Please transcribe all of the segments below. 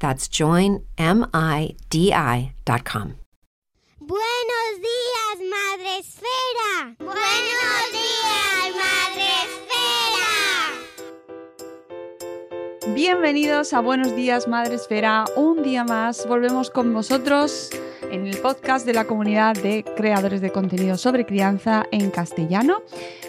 That's joinmidi.com. Buenos días, Madre Esfera. Buenos días, Bienvenidos a Buenos días, Madre Esfera. Un día más volvemos con vosotros en el podcast de la comunidad de creadores de contenido sobre crianza en castellano,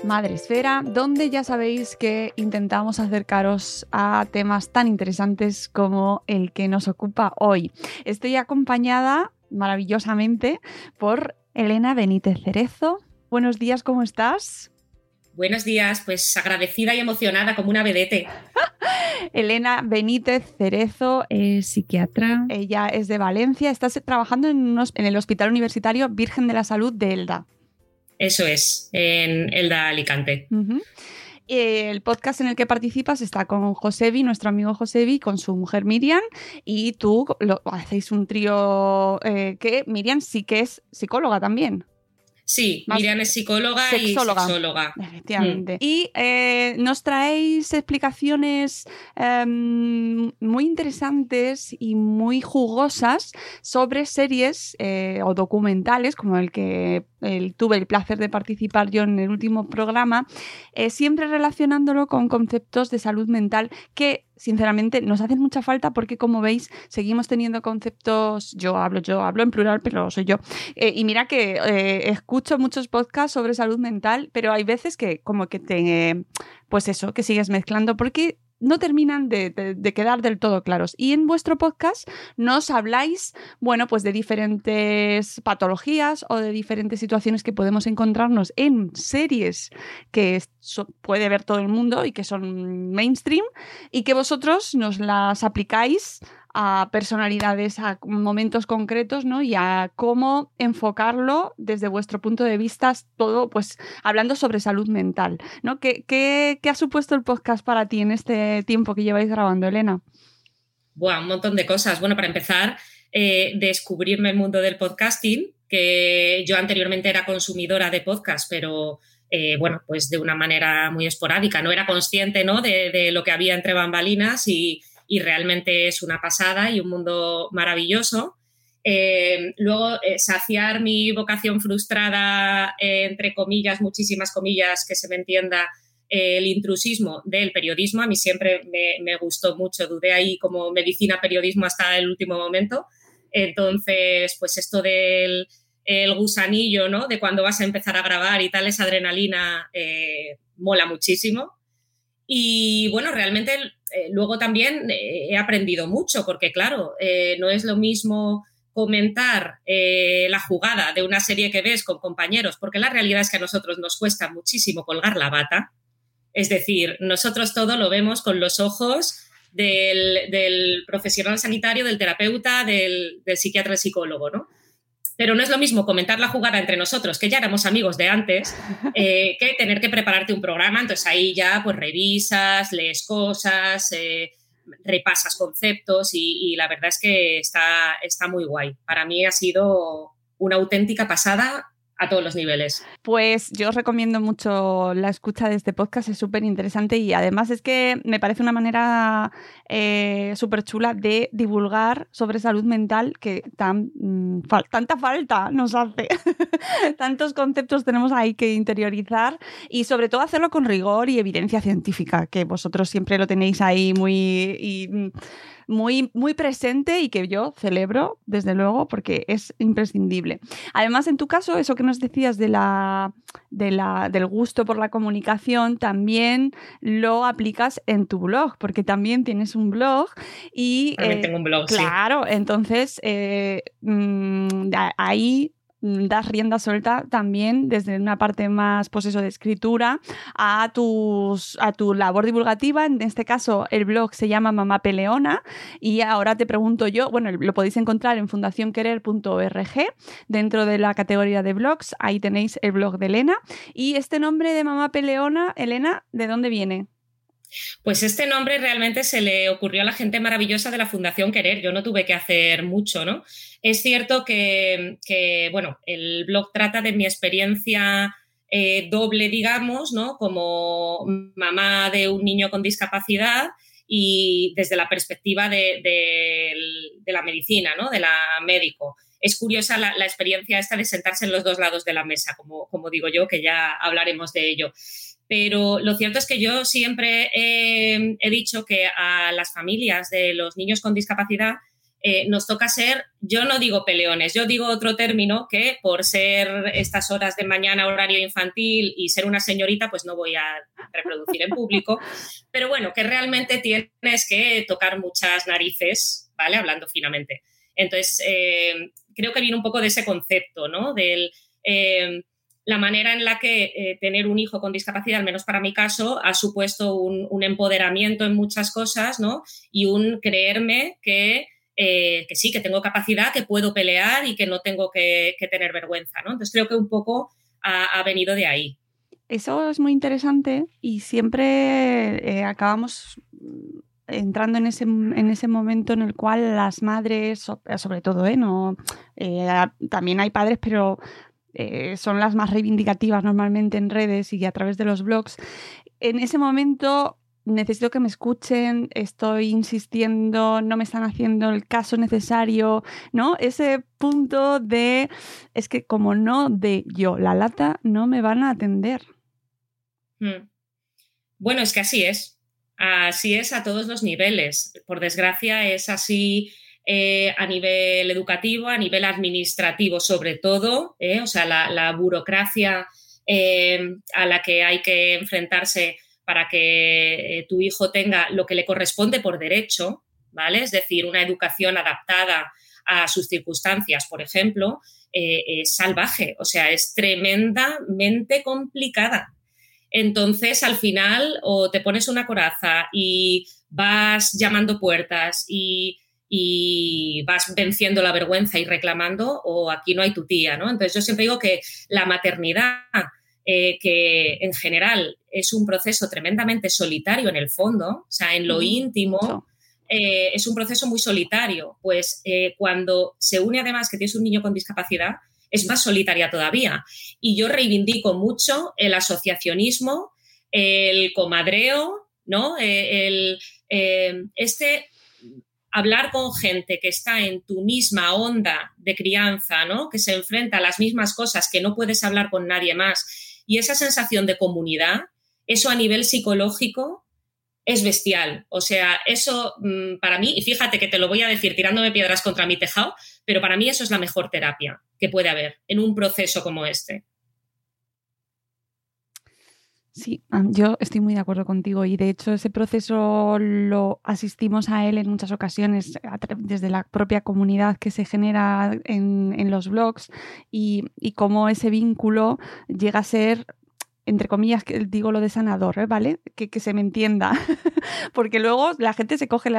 Madre Esfera, donde ya sabéis que intentamos acercaros a temas tan interesantes como el que nos ocupa hoy. Estoy acompañada maravillosamente por Elena Benítez Cerezo. Buenos días, ¿cómo estás? Buenos días, pues agradecida y emocionada como una vedete. Elena Benítez Cerezo es psiquiatra. Ella es de Valencia. Estás trabajando en, unos- en el Hospital Universitario Virgen de la Salud de Elda. Eso es, en Elda Alicante. El podcast en el que participas está con Josebi, nuestro amigo Josebi, con su mujer Miriam, y tú lo- hacéis un trío eh, que Miriam sí que es psicóloga también. Sí, Más Miriam es psicóloga sexóloga. y sexóloga. Efectivamente. Y eh, nos traéis explicaciones em, muy interesantes y muy jugosas sobre series eh, o documentales, como el que el- tuve el placer de participar yo en el último programa, eh, siempre relacionándolo con conceptos de salud mental que sinceramente nos hacen mucha falta porque como veis seguimos teniendo conceptos, yo hablo, yo hablo en plural, pero soy yo, eh, y mira que eh, escucho muchos podcasts sobre salud mental, pero hay veces que como que te, pues eso, que sigues mezclando porque no terminan de, quedar del todo claros. Y en vuestro podcast nos habláis, bueno, pues de diferentes patologías o de diferentes situaciones que podemos encontrarnos en series que puede ver todo el mundo y que son mainstream y que vosotros nos las aplicáis a personalidades, a momentos concretos, ¿no? Y a cómo enfocarlo desde vuestro punto de vista, todo, pues, hablando sobre salud mental, ¿no? ¿Qué, qué, qué ha supuesto el podcast para ti en este tiempo que lleváis grabando, Elena? Buah, un montón de cosas. Bueno, para empezar, eh, descubrirme el mundo del podcasting, que yo anteriormente era consumidora de podcast, pero eh, bueno, pues de una manera muy esporádica. No era consciente ¿no? De, de lo que había entre bambalinas y, y realmente es una pasada y un mundo maravilloso. Eh, luego, eh, saciar mi vocación frustrada, eh, entre comillas, muchísimas comillas, que se me entienda, el intrusismo del periodismo. A mí siempre me, me, gustó mucho, dudé ahí como medicina, periodismo hasta el último momento. Entonces, pues esto del el gusanillo, ¿no? De cuando vas a empezar a grabar y tal, esa adrenalina mola muchísimo. Y bueno, realmente eh, luego también eh, he aprendido mucho, porque claro, no es lo mismo comentar eh, la jugada de una serie que ves con compañeros, porque la realidad es que a nosotros nos cuesta muchísimo colgar la bata. Es decir, nosotros todo lo vemos con los ojos del, profesional sanitario, del terapeuta, del, del psiquiatra, del psicólogo, ¿no? Pero no es lo mismo comentar la jugada entre nosotros, que ya éramos amigos de antes, eh, que tener que prepararte un programa. Entonces ahí ya pues revisas, lees cosas, eh, repasas conceptos y, la verdad es que está, está muy guay. Para mí ha sido una auténtica pasada a todos los niveles. Pues yo os recomiendo mucho la escucha de este podcast, es súper interesante y además es que me parece una manera eh, súper chula de divulgar sobre salud mental que tan, mm, tanta falta nos hace. Tantos conceptos tenemos ahí que interiorizar y sobre todo hacerlo con rigor y evidencia científica, que vosotros siempre lo tenéis ahí muy... Mm, muy, muy presente y que yo celebro, desde luego, porque es imprescindible. Además, en tu caso, eso que nos decías de la, de la, del gusto por la comunicación, también lo aplicas en tu blog, porque también tienes un blog y... También tengo un blog, Claro, entonces eh, mm, ahí das rienda suelta también desde una parte más pues eso, de escritura a, tus, a tu labor divulgativa. En este caso, el blog se llama Mamá Peleona y ahora te pregunto yo, bueno, lo podéis encontrar en fundacionquerer.org dentro de la categoría de blogs. Ahí tenéis el blog de Elena. Y este nombre de Mamá Peleona, Elena, ¿de dónde viene? Pues este nombre realmente se le ocurrió a la gente maravillosa de la Fundación Querer. Yo no tuve que hacer mucho, ¿no? Es cierto que, bueno, el blog trata de mi experiencia eh, doble, digamos, ¿no? Como mamá de un niño con discapacidad y desde la perspectiva de, la medicina, ¿no? De la médico. Es curiosa la, experiencia esta de sentarse en los dos lados de la mesa, como, como digo yo, que ya hablaremos de ello pero lo cierto es que yo siempre he, dicho que a las familias de los niños con discapacidad eh, nos toca ser, yo no digo peleones, yo digo otro término que por ser estas horas de mañana horario infantil y ser una señorita, pues no voy a reproducir en público, pero bueno, que realmente tienes que tocar muchas narices, ¿vale? Hablando finamente. Entonces, eh, creo que viene un poco de ese concepto, ¿no? Del... Eh, la manera en la que eh, tener un hijo con discapacidad, al menos para mi caso, ha supuesto un, empoderamiento en muchas cosas, ¿no? Y un creerme que, eh, que, sí, que tengo capacidad, que puedo pelear y que no tengo que, tener vergüenza, ¿no? Entonces creo que un poco ha, venido de ahí. Eso es muy interesante y siempre eh, acabamos entrando en ese, en ese momento en el cual las madres, sobre todo, ¿eh? no, también hay padres, pero eh, son las más reivindicativas normalmente en redes y a través de los blogs, en ese momento necesito que me escuchen, estoy insistiendo, no me están haciendo el caso necesario, ¿no? Ese punto de, es que como no de yo la lata, no me van a atender. Hmm. Bueno, es que así es. Así es a todos los niveles. Por desgracia es así eh, a nivel educativo, a nivel administrativo sobre todo, eh, o sea, la, burocracia eh, a la que hay que enfrentarse para que tu hijo tenga lo que le corresponde por derecho, ¿vale? Es decir, una educación adaptada a sus circunstancias, por ejemplo, es salvaje, o sea, es tremendamente complicada. Entonces, al final, o te pones una coraza y vas llamando puertas y y vas venciendo la vergüenza y reclamando o aquí no hay tu tía, ¿no? Entonces yo siempre digo que la maternidad, eh, que en general es un proceso tremendamente solitario en el fondo, o sea, en lo íntimo, eh, es un proceso muy solitario, pues eh, cuando se une además que tienes un niño con discapacidad, es más solitaria todavía. Y yo reivindico mucho el asociacionismo, el comadreo, ¿no? el, este hablar con gente que está en tu misma onda de crianza, ¿no? Que se enfrenta a las mismas cosas, que no puedes hablar con nadie más. Y esa sensación de comunidad, eso a nivel psicológico es bestial. O sea, eso mm, para mí, y fíjate que te lo voy a decir tirándome piedras contra mi tejado, pero para mí eso es la mejor terapia que puede haber en un proceso como este. Sí, yo estoy muy de acuerdo contigo y de hecho ese proceso lo asistimos a él en muchas ocasiones desde la propia comunidad que se genera en, los blogs y, y cómo ese vínculo llega a ser entre comillas, que digo lo de sanador, ¿eh? ¿vale? Que, se me entienda. Porque luego la gente se coge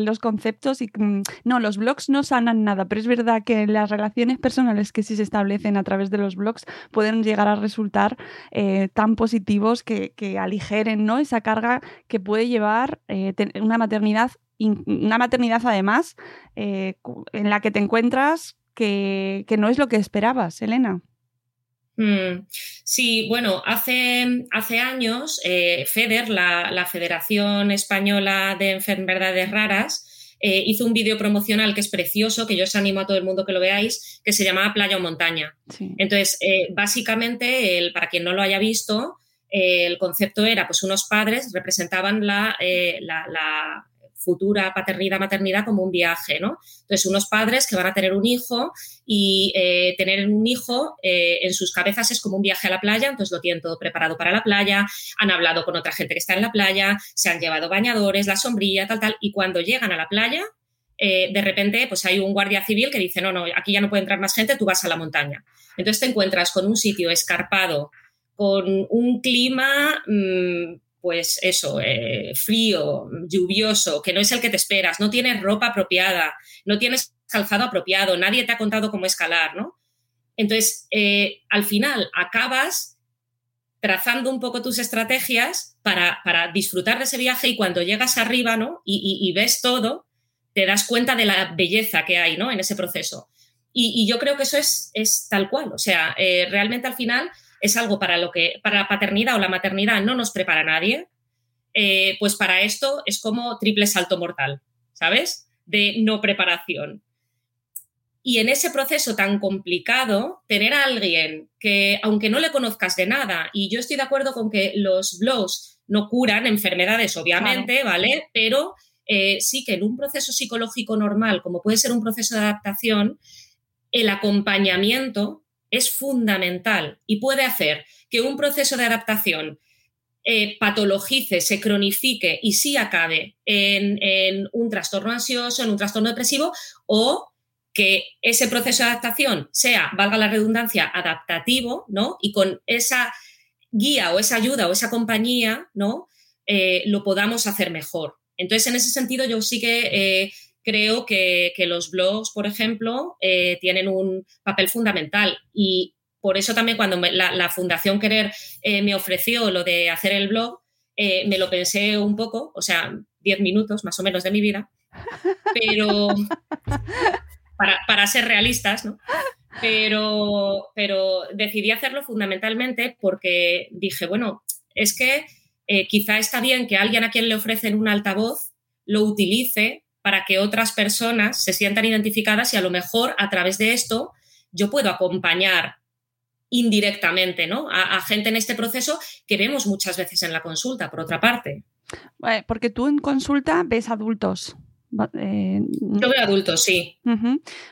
los conceptos y mm, no, los blogs no sanan nada, pero es verdad que las relaciones personales que sí se establecen a través de los blogs pueden llegar a resultar eh, tan positivos que, aligeren ¿no? esa carga que puede llevar eh, una maternidad, una maternidad además en la que te encuentras que, que no es lo que esperabas, Elena. Mm, sí, bueno, hace, hace años eh, FEDER, la, Federación Española de Enfermedades Raras, eh, hizo un vídeo promocional que es precioso, que yo os animo a todo el mundo que lo veáis, que se llamaba Playa o Montaña. Entonces, eh, básicamente, el, para quien no lo haya visto, el concepto era, pues unos padres representaban la, la futura paternidad, maternidad como un viaje, ¿no? Entonces, unos padres que van a tener un hijo y eh, tener un hijo eh, en sus cabezas es como un viaje a la playa, entonces lo tienen todo preparado para la playa, han hablado con otra gente que está en la playa, se han llevado bañadores, la sombrilla, tal, tal, y cuando llegan a la playa, eh, de repente, pues hay un guardia civil que dice, no, no, aquí ya no puede entrar más gente, tú vas a la montaña. Entonces te encuentras con un sitio escarpado, con un clima... Mm, pues eso, eh, frío, lluvioso, que no es el que te esperas, no tienes ropa apropiada, no tienes calzado apropiado, nadie te ha contado cómo escalar, ¿no? Entonces, eh, al final acabas trazando un poco tus estrategias para, disfrutar de ese viaje y cuando llegas arriba, ¿no? Y, ves todo, te das cuenta de la belleza que hay, ¿no? En ese proceso. Y, yo creo que eso es, es tal cual. O sea, eh, realmente al final es algo para lo que, para la paternidad o la maternidad no nos prepara nadie, eh, pues para esto es como triple salto mortal, ¿sabes? De no preparación. Y en ese proceso tan complicado, tener a alguien que, aunque no le conozcas de nada, y yo estoy de acuerdo con que los blogs no curan enfermedades, obviamente, ¿vale? Pero eh, sí que en un proceso psicológico normal, como puede ser un proceso de adaptación, el acompañamiento es fundamental y puede hacer que un proceso de adaptación eh, patologice, se cronifique y sí acabe en, un trastorno ansioso, en un trastorno depresivo o que ese proceso de adaptación sea, valga la redundancia, adaptativo, ¿no? Y con esa guía o esa ayuda o esa compañía, ¿no? Eh, lo podamos hacer mejor. Entonces, en ese sentido, yo sí que eh, creo que, los blogs, por ejemplo, eh, tienen un papel fundamental y por eso también cuando la, Fundación Querer eh, me ofreció lo de hacer el blog, eh, me lo pensé un poco, o sea, 10 minutos más o menos de mi vida, pero para, ser realistas, ¿no? Pero, pero decidí hacerlo fundamentalmente porque dije, bueno, es que quizá está bien que alguien a quien le ofrecen un altavoz lo utilice para que otras personas se sientan identificadas y a lo mejor a través de esto yo puedo acompañar indirectamente ¿no? a, gente en este proceso que vemos muchas veces en la consulta, por otra parte. Porque tú en consulta ves adultos. Eh, Yo veo adultos, sí.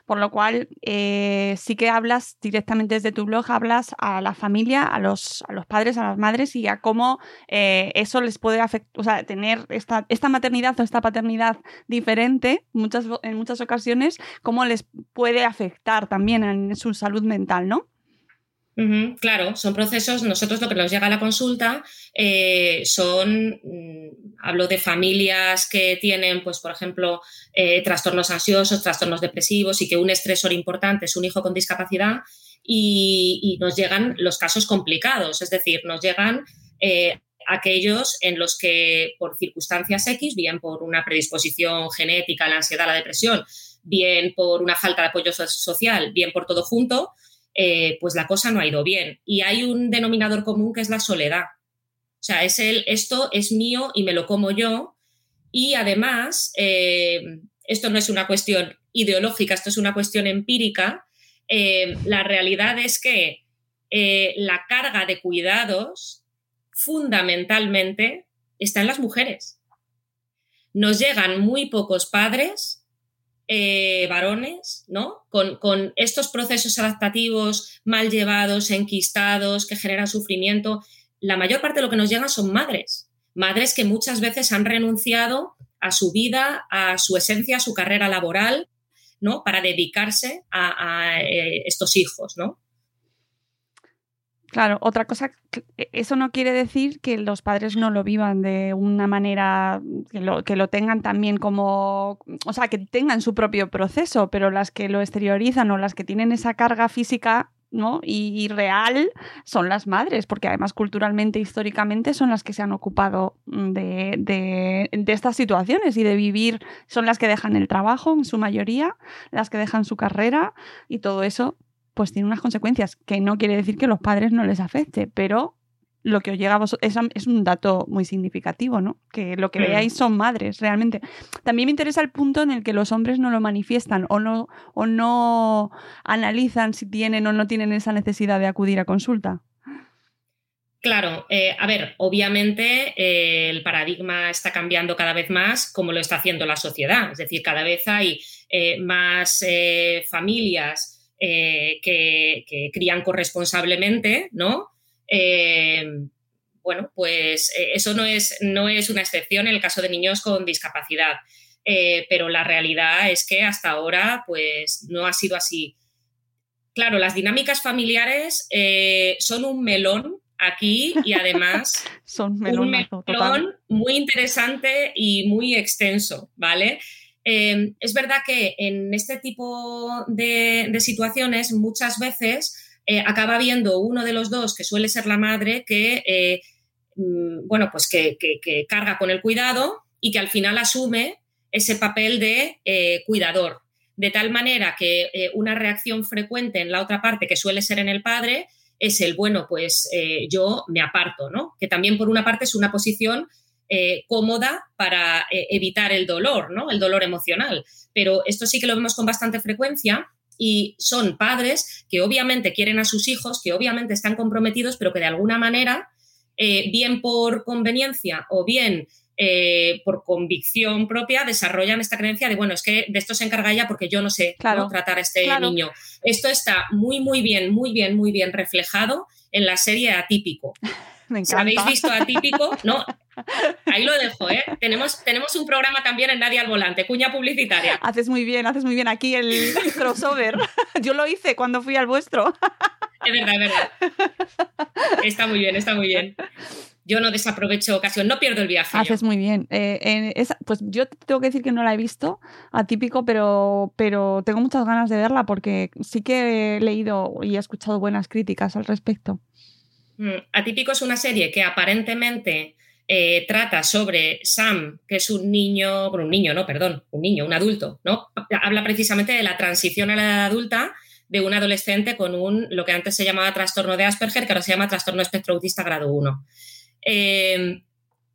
Por lo cual, eh, sí que hablas directamente desde tu blog, hablas a la familia, a los, a los padres, a las madres y a cómo eh, eso les puede afectar, o sea, tener esta, esta maternidad o esta paternidad diferente muchas, en muchas ocasiones, cómo les puede afectar también en su salud mental, ¿no? Claro, son procesos, nosotros lo que nos llega a la consulta eh, son, mm, hablo de familias que tienen, pues, por ejemplo, eh, trastornos ansiosos, trastornos depresivos y que un estresor importante es un hijo con discapacidad y, nos llegan los casos complicados, es decir, nos llegan eh, aquellos en los que por circunstancias X, bien por una predisposición genética, la ansiedad, la depresión, bien por una falta de apoyo social, bien por todo junto, eh, pues la cosa no ha ido bien. Y hay un denominador común que es la soledad. O sea, es el, esto es mío y me lo como yo. Y además, eh, esto no es una cuestión ideológica, esto es una cuestión empírica. Eh, la realidad es que la carga de cuidados fundamentalmente está en las mujeres. Nos llegan muy pocos padres eh, varones, ¿no? Con, estos procesos adaptativos mal llevados, enquistados, que generan sufrimiento. la mayor parte de lo que nos llegan son madres, madres que muchas veces han renunciado a su vida, a su esencia, a su carrera laboral, ¿no? Para dedicarse a, eh, estos hijos, ¿no? Claro, otra cosa, e, eso no quiere decir que los padres no lo vivan de una manera, que lo, que lo tengan también como, o sea, que tengan su propio proceso, pero las que lo exteriorizan o las que tienen esa carga física ¿no? Y, real son las madres, porque además culturalmente, históricamente son las que se han ocupado de, de, de, estas situaciones y de vivir, son las que dejan el trabajo en su mayoría, las que dejan su carrera y todo eso pues tiene unas consecuencias, que no quiere decir que los padres no les afecte, pero lo que os llega a vosotros es, un dato muy significativo, ¿no? Que lo que veáis son madres, realmente. También me interesa el punto en el que los hombres no lo manifiestan o no, o no analizan si tienen o no tienen esa necesidad de acudir a consulta. Claro, eh, a ver, obviamente eh, el paradigma está cambiando cada vez más como lo está haciendo la sociedad, es decir, cada vez hay eh, más familias eh, que, crían corresponsablemente, ¿no? Eh, bueno, pues eh, eso no es, no es una excepción en el caso de niños con discapacidad, pero la realidad es que hasta ahora pues no ha sido así. Claro, las dinámicas familiares son un melón aquí y además son un melón muy interesante y muy extenso, ¿vale? Em, es verdad que en este tipo de, situaciones muchas veces eh, acaba habiendo uno de los dos, que suele ser la madre, que, eh, mm, bueno, pues que, carga con el cuidado y que al final asume ese papel de eh, cuidador. De tal manera que una reacción frecuente en la otra parte, que suele ser en el padre, es el, bueno, pues yo me aparto, ¿no? Que también por una parte es una posición eh, cómoda para eh, evitar el dolor, ¿no? El dolor emocional. Pero esto sí que lo vemos con bastante frecuencia y son padres que obviamente quieren a sus hijos, que obviamente están comprometidos, pero que de alguna manera, eh, bien por conveniencia o bien por convicción propia, desarrollan esta creencia de, bueno, es que de esto se encarga ella porque yo no sé cómo tratar a este niño. Esto está muy, muy bien, muy bien, muy bien reflejado en la serie Atípico. Me ¿Habéis visto Atípico? No, Ahí lo dejo, ¿eh? Tenemos, tenemos un programa también en Nadie al Volante, cuña publicitaria. Haces muy bien, haces muy bien aquí el crossover. Yo lo hice cuando fui al vuestro. Es verdad, es verdad. Está muy bien, está muy bien. Yo no desaprovecho ocasión, no pierdo el viaje. Haces muy bien. Eh, pues yo tengo que decir que no la he visto, atípico, pero, pero tengo muchas ganas de verla porque sí que he leído y he escuchado buenas críticas al respecto. Mm, atípico es una serie que aparentemente eh, trata sobre Sam, que es un niño, bueno, un niño, no, perdón, un niño, un adulto, ¿no? Habla precisamente de la transición a la edad adulta de un adolescente con un, lo que antes se llamaba trastorno de Asperger, que ahora se llama trastorno espectro autista grado 1. Eh,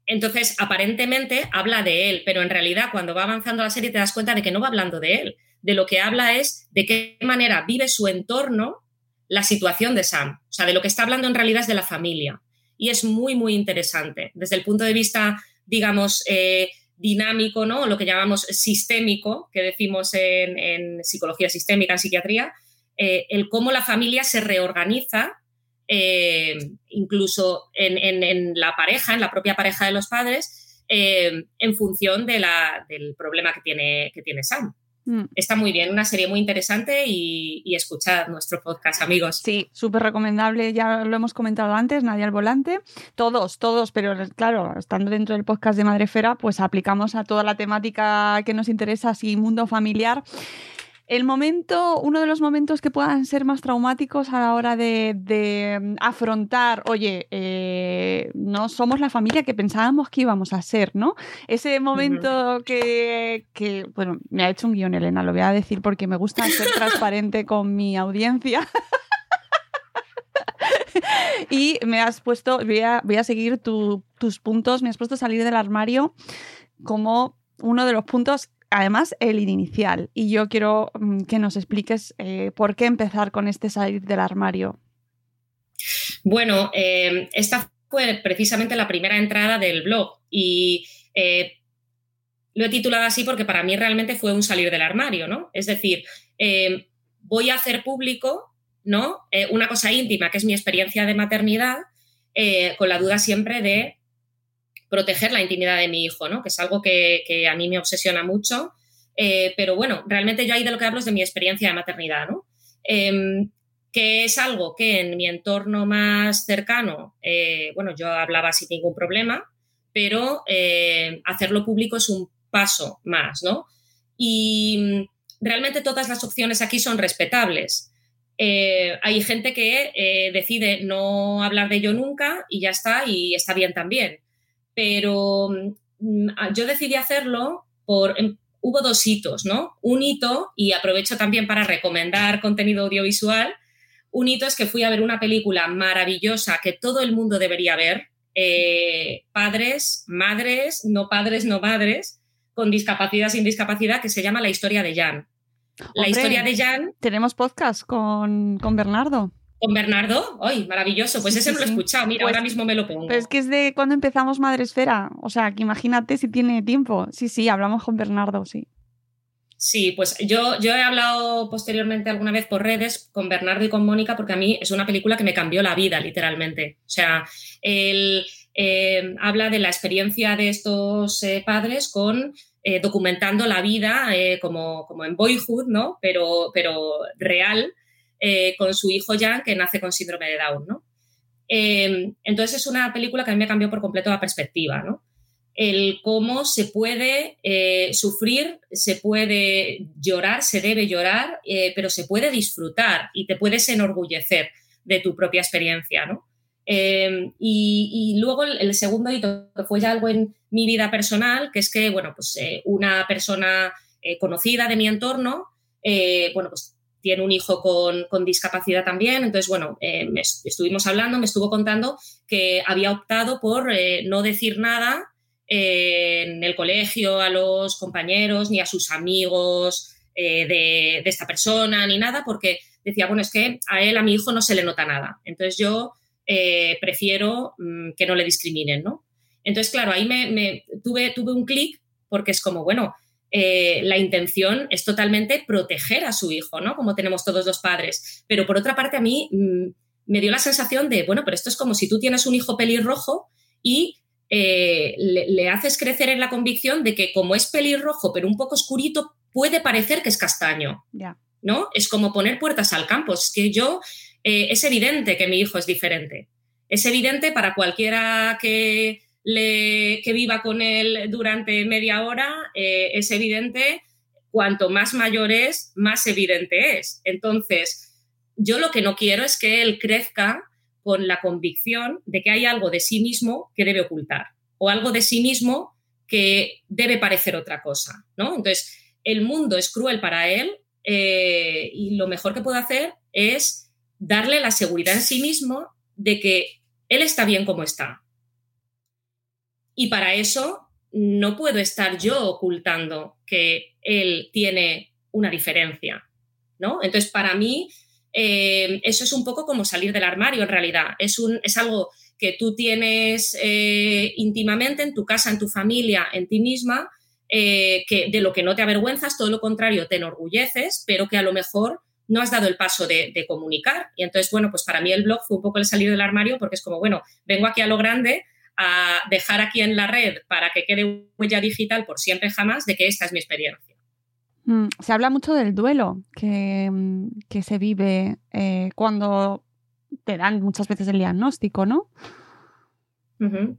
entonces, aparentemente habla de él, pero en realidad cuando va avanzando la serie te das cuenta de que no va hablando de él. De lo que habla es de qué manera vive su entorno la situación de Sam. O sea, de lo que está hablando en realidad es de la familia y es muy, muy interesante. Desde el punto de vista, digamos, eh, dinámico, ¿no? Lo que llamamos sistémico, que decimos en, psicología sistémica, en psiquiatría, eh, el cómo la familia se reorganiza, eh, incluso en, la pareja, en la propia pareja de los padres, en función de del problema que tiene, que tiene Sam. Mm. Está muy bien, una serie muy interesante y, y escuchad nuestro podcast, amigos. Sí, súper recomendable, ya lo hemos comentado antes, Nadie al Volante. Todos, todos, pero claro, estando dentro del podcast de Madrefera, pues aplicamos a toda la temática que nos interesa, así mundo familiar el momento, uno de los momentos que puedan ser más traumáticos a la hora de, afrontar, oye, eh, no somos la familia que pensábamos que íbamos a ser, ¿no? Ese momento que, bueno, me ha hecho un guion, Elena, lo voy a decir porque me gusta ser transparente con mi audiencia. y me has puesto, voy a, voy a seguir tus puntos, me has puesto salir del armario como uno de los puntos además el inicial. Y yo quiero mm, que nos expliques eh, por qué empezar con este salir del armario. Bueno, em, esta fue precisamente la primera entrada del blog y eh, lo he titulado así porque para mí realmente fue un salir del armario, ¿no? Es decir, voy a hacer público, ¿no? Eh, una cosa íntima que es mi experiencia de maternidad con la duda siempre de proteger la intimidad de mi hijo, ¿no? Que es algo que, a mí me obsesiona mucho. pero bueno, realmente yo ahí de lo que hablo es de mi experiencia de maternidad, ¿no? Em, que es algo que en mi entorno más cercano, bueno, yo hablaba sin ningún problema, pero hacerlo público es un paso más, ¿no? Y mm, realmente todas las opciones aquí son respetables. Eh, hay gente que eh, decide no hablar de ello nunca y ya está, y está bien también. Pero mm, yo decidí hacerlo por... Em, hubo dos hitos, ¿no? Un hito, y aprovecho también para recomendar contenido audiovisual, un hito es que fui a ver una película maravillosa que todo el mundo debería ver, eh, padres, madres, no padres, no madres, con discapacidad sin discapacidad que se llama La historia de Jan. La historia de Jan. Tenemos podcast con, Bernardo. Con Bernardo, ¡ay, maravilloso! Pues ese no lo he escuchado, mira, ahora pues, mismo me lo pongo. Pero es que es de cuando empezamos Madresfera, o sea, que imagínate si tiene tiempo. Sí, sí, hablamos con Bernardo, sí. Sí, pues yo, yo he hablado posteriormente alguna vez por redes con Bernardo y con Mónica porque a mí es una película que me cambió la vida, literalmente. O sea, el, eh, habla de la experiencia de estos eh, padres con eh, documentando la vida como, como, en Boyhood, ¿no? Pero, pero real, con su hijo Jan, que nace con síndrome de Down, ¿no? entonces es una película que a mí me cambió por completo la perspectiva, ¿no? El cómo se puede sufrir, se puede llorar, se debe llorar, pero se puede disfrutar y te puedes enorgullecer de tu propia experiencia, ¿no? Em, y, luego el, segundo hito, que fue ya algo en mi vida personal, que es que, bueno, pues eh, una persona eh, conocida de mi entorno, eh, bueno, pues tiene un hijo con, discapacidad también. Entonces, bueno, estuvimos hablando, me estuvo contando que había optado por no decir nada en el colegio a los compañeros ni a sus amigos de, esta persona ni nada, porque decía, bueno, es que a él, a mi hijo, no se le nota nada. Entonces yo eh, prefiero mm, que no le discriminen, ¿no? Entonces, claro, ahí me, tuve, tuve un clic porque es como, bueno, eh, la intención es totalmente proteger a su hijo, ¿no? Como tenemos todos los padres. Pero por otra parte, a mí mm, me dio la sensación de, bueno, pero esto es como si tú tienes un hijo pelirrojo y eh, le, haces crecer en la convicción de que como es pelirrojo, pero un poco oscurito, puede parecer que es castaño. ¿No? Es como poner puertas al campo. Es que yo eh, es evidente que mi hijo es diferente. Es evidente para cualquiera que, le, viva con él durante media hora, eh, es evidente, cuanto más mayor es, más evidente es. Entonces, yo lo que no quiero es que él crezca con la convicción de que hay algo de sí mismo que debe ocultar o algo de sí mismo que debe parecer otra cosa, ¿no? Entonces, el mundo es cruel para él eh, y lo mejor que puedo hacer es darle la seguridad en sí mismo de que él está bien como está. Y para eso no puedo estar yo ocultando que él tiene una diferencia, ¿no? Entonces, para mí, eh, eso es un poco como salir del armario en realidad. Es, un, es algo que tú tienes eh, íntimamente en tu casa, en tu familia, en ti misma, eh, que de lo que no te avergüenzas, todo lo contrario, te enorgulleces, pero que a lo mejor no has dado el paso de, comunicar. Y entonces, bueno, pues para mí el blog fue un poco el salir del armario porque es como, bueno, vengo aquí a lo grande a dejar aquí en la red para que quede huella digital por siempre jamás de que esta es mi experiencia. Mm, se habla mucho del duelo que, mm, se vive eh, cuando te dan muchas veces el diagnóstico, ¿no?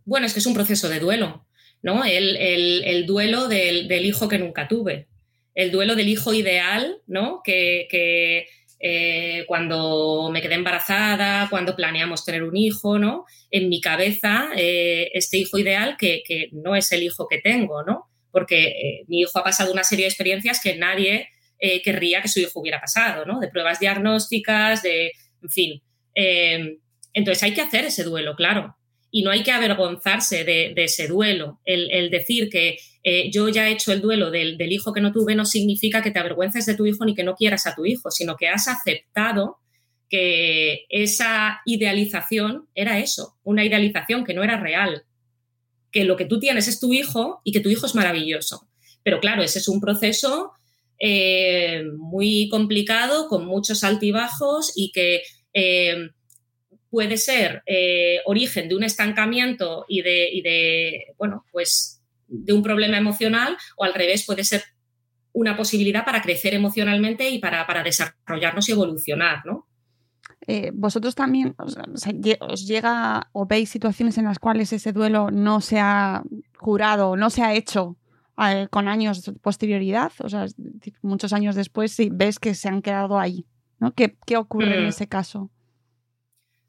Bueno, es que es un proceso de duelo, ¿no? El, duelo del, hijo que nunca tuve el duelo del hijo ideal, ¿no? Que, eh, cuando me quedé embarazada, cuando planeamos tener un hijo, ¿no? En mi cabeza, eh, este hijo ideal que, no es el hijo que tengo, ¿no? Porque eh, mi hijo ha pasado una serie de experiencias que nadie querría que su hijo hubiera pasado, ¿no? De pruebas diagnósticas, de, en fin. entonces hay que hacer ese duelo, claro. Y no hay que avergonzarse de, ese duelo. el decir que eh, yo ya he hecho el duelo del, hijo que no tuve, no significa que te avergüences de tu hijo ni que no quieras a tu hijo, sino que has aceptado que esa idealización era eso, una idealización que no era real, que lo que tú tienes es tu hijo y que tu hijo es maravilloso. Pero claro, ese es un proceso eh, muy complicado, con muchos altibajos y que eh, puede ser eh, origen de un estancamiento y de, y de, bueno, pues de un problema emocional o al revés puede ser una posibilidad para crecer emocionalmente y para, para desarrollarnos y evolucionar, ¿no? Eh, vosotros también os llega o veis situaciones en las cuales ese duelo no se ha curado, no se ha hecho eh, con años de posterioridad, o sea, muchos años después, si ves que se han quedado ahí, ¿no? ¿Qué, ocurre en mm. ese caso?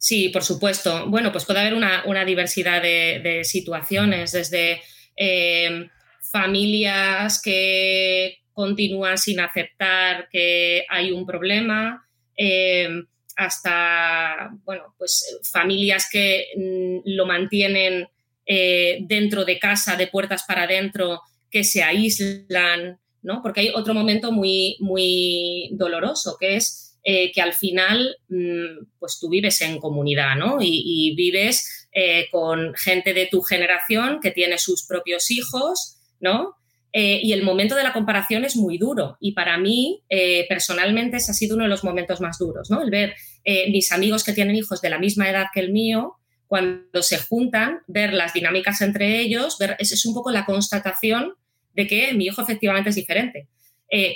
Sí, por supuesto. Bueno, pues puede haber una, diversidad de, situaciones, desde eh, familias que continúan sin aceptar que hay un problema, hasta, bueno, pues familias que mm, lo mantienen eh, dentro de casa, de puertas para adentro, que se aíslan, ¿no? Porque hay otro momento muy, muy doloroso, que es eh, que al final, mm, pues tú vives en comunidad, ¿no? Y, vives eh, con gente de tu generación que tiene sus propios hijos, ¿no? Eh, y el momento de la comparación es muy duro. Y para mí, personalmente, ese ha sido uno de los momentos más duros, ¿no? El ver mis amigos que tienen hijos de la misma edad que el mío, cuando se juntan, ver las dinámicas entre ellos, ver, es, es un poco la constatación de que mi hijo efectivamente es diferente.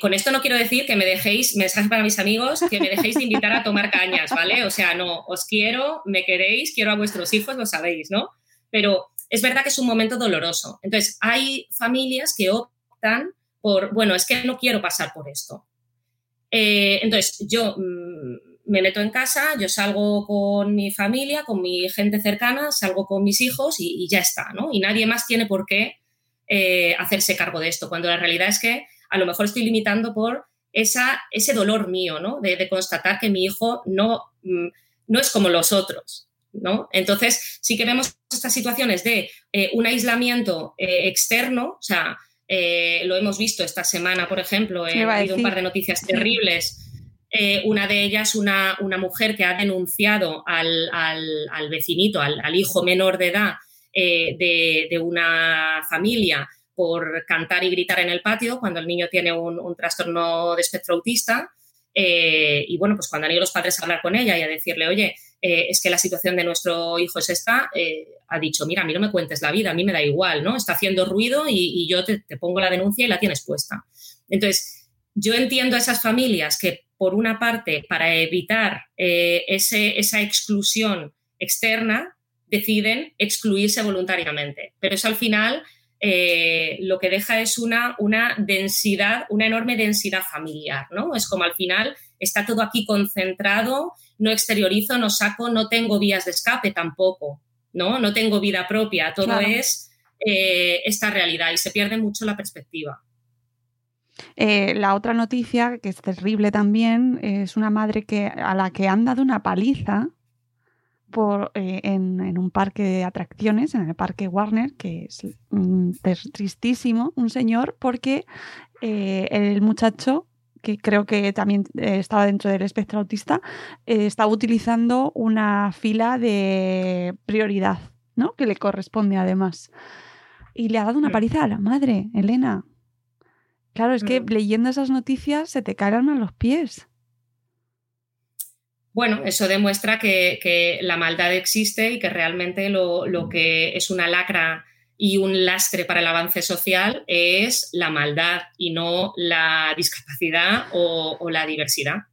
Con esto no quiero decir que me dejéis, mensaje para mis amigos, que me dejéis de invitar a tomar cañas, ¿vale? O sea, no, os quiero, me queréis, quiero a vuestros hijos, lo sabéis, ¿no? Pero es verdad que es un momento doloroso. Entonces, hay familias que optan por, bueno, es que no quiero pasar por esto. Eh, entonces, yo mm, me meto en casa, yo salgo con mi familia, con mi gente cercana, salgo con mis hijos y, ya está, ¿no? Y nadie más tiene por qué eh, hacerse cargo de esto, cuando la realidad es que a lo mejor estoy limitando por esa, ese dolor mío, ¿no? De, constatar que mi hijo no, mm, no es como los otros. Entonces, sí que vemos estas situaciones de eh, un aislamiento eh, externo, o sea, eh, lo hemos visto esta semana, por ejemplo, ha habido un par de noticias terribles. una de ellas, una, una, mujer que ha denunciado al, vecinito, al, hijo menor de edad de, una familia por cantar y gritar en el patio cuando el niño tiene un, trastorno de espectro autista. y bueno, pues cuando han ido los padres a hablar con ella y a decirle, oye, eh, es que la situación de nuestro hijo es esta, eh, ha dicho, mira, a mí no me cuentes la vida, a mí me da igual, ¿no? Está haciendo ruido y, yo te, pongo la denuncia y la tienes puesta. Entonces, yo entiendo a esas familias que, por una parte, para evitar eh, esa exclusión externa, deciden excluirse voluntariamente. Pero eso al final lo que deja es una, una densidad, una enorme densidad familiar, ¿no? Es como al final está todo aquí concentrado no exteriorizo, no saco, no tengo vías de escape tampoco, ¿no? No tengo vida propia, todo es eh, esta realidad y se pierde mucho la perspectiva. Eh, la otra noticia, que es terrible también, es una madre que, a la que han dado una paliza por, eh, en, un parque de atracciones, en el parque Warner, que es mm, tristísimo, un señor, porque el muchacho que creo que también eh, estaba dentro del espectro autista, eh, estaba utilizando una fila de prioridad, ¿no? Que le corresponde además. Y le ha dado una mm. paliza a la madre, Elena. Claro, es que mm. leyendo esas noticias se te caen a los pies. Bueno, eso demuestra que, la maldad existe y que realmente lo, lo que es una lacra y un lastre para el avance social es la maldad y no la discapacidad o, la diversidad.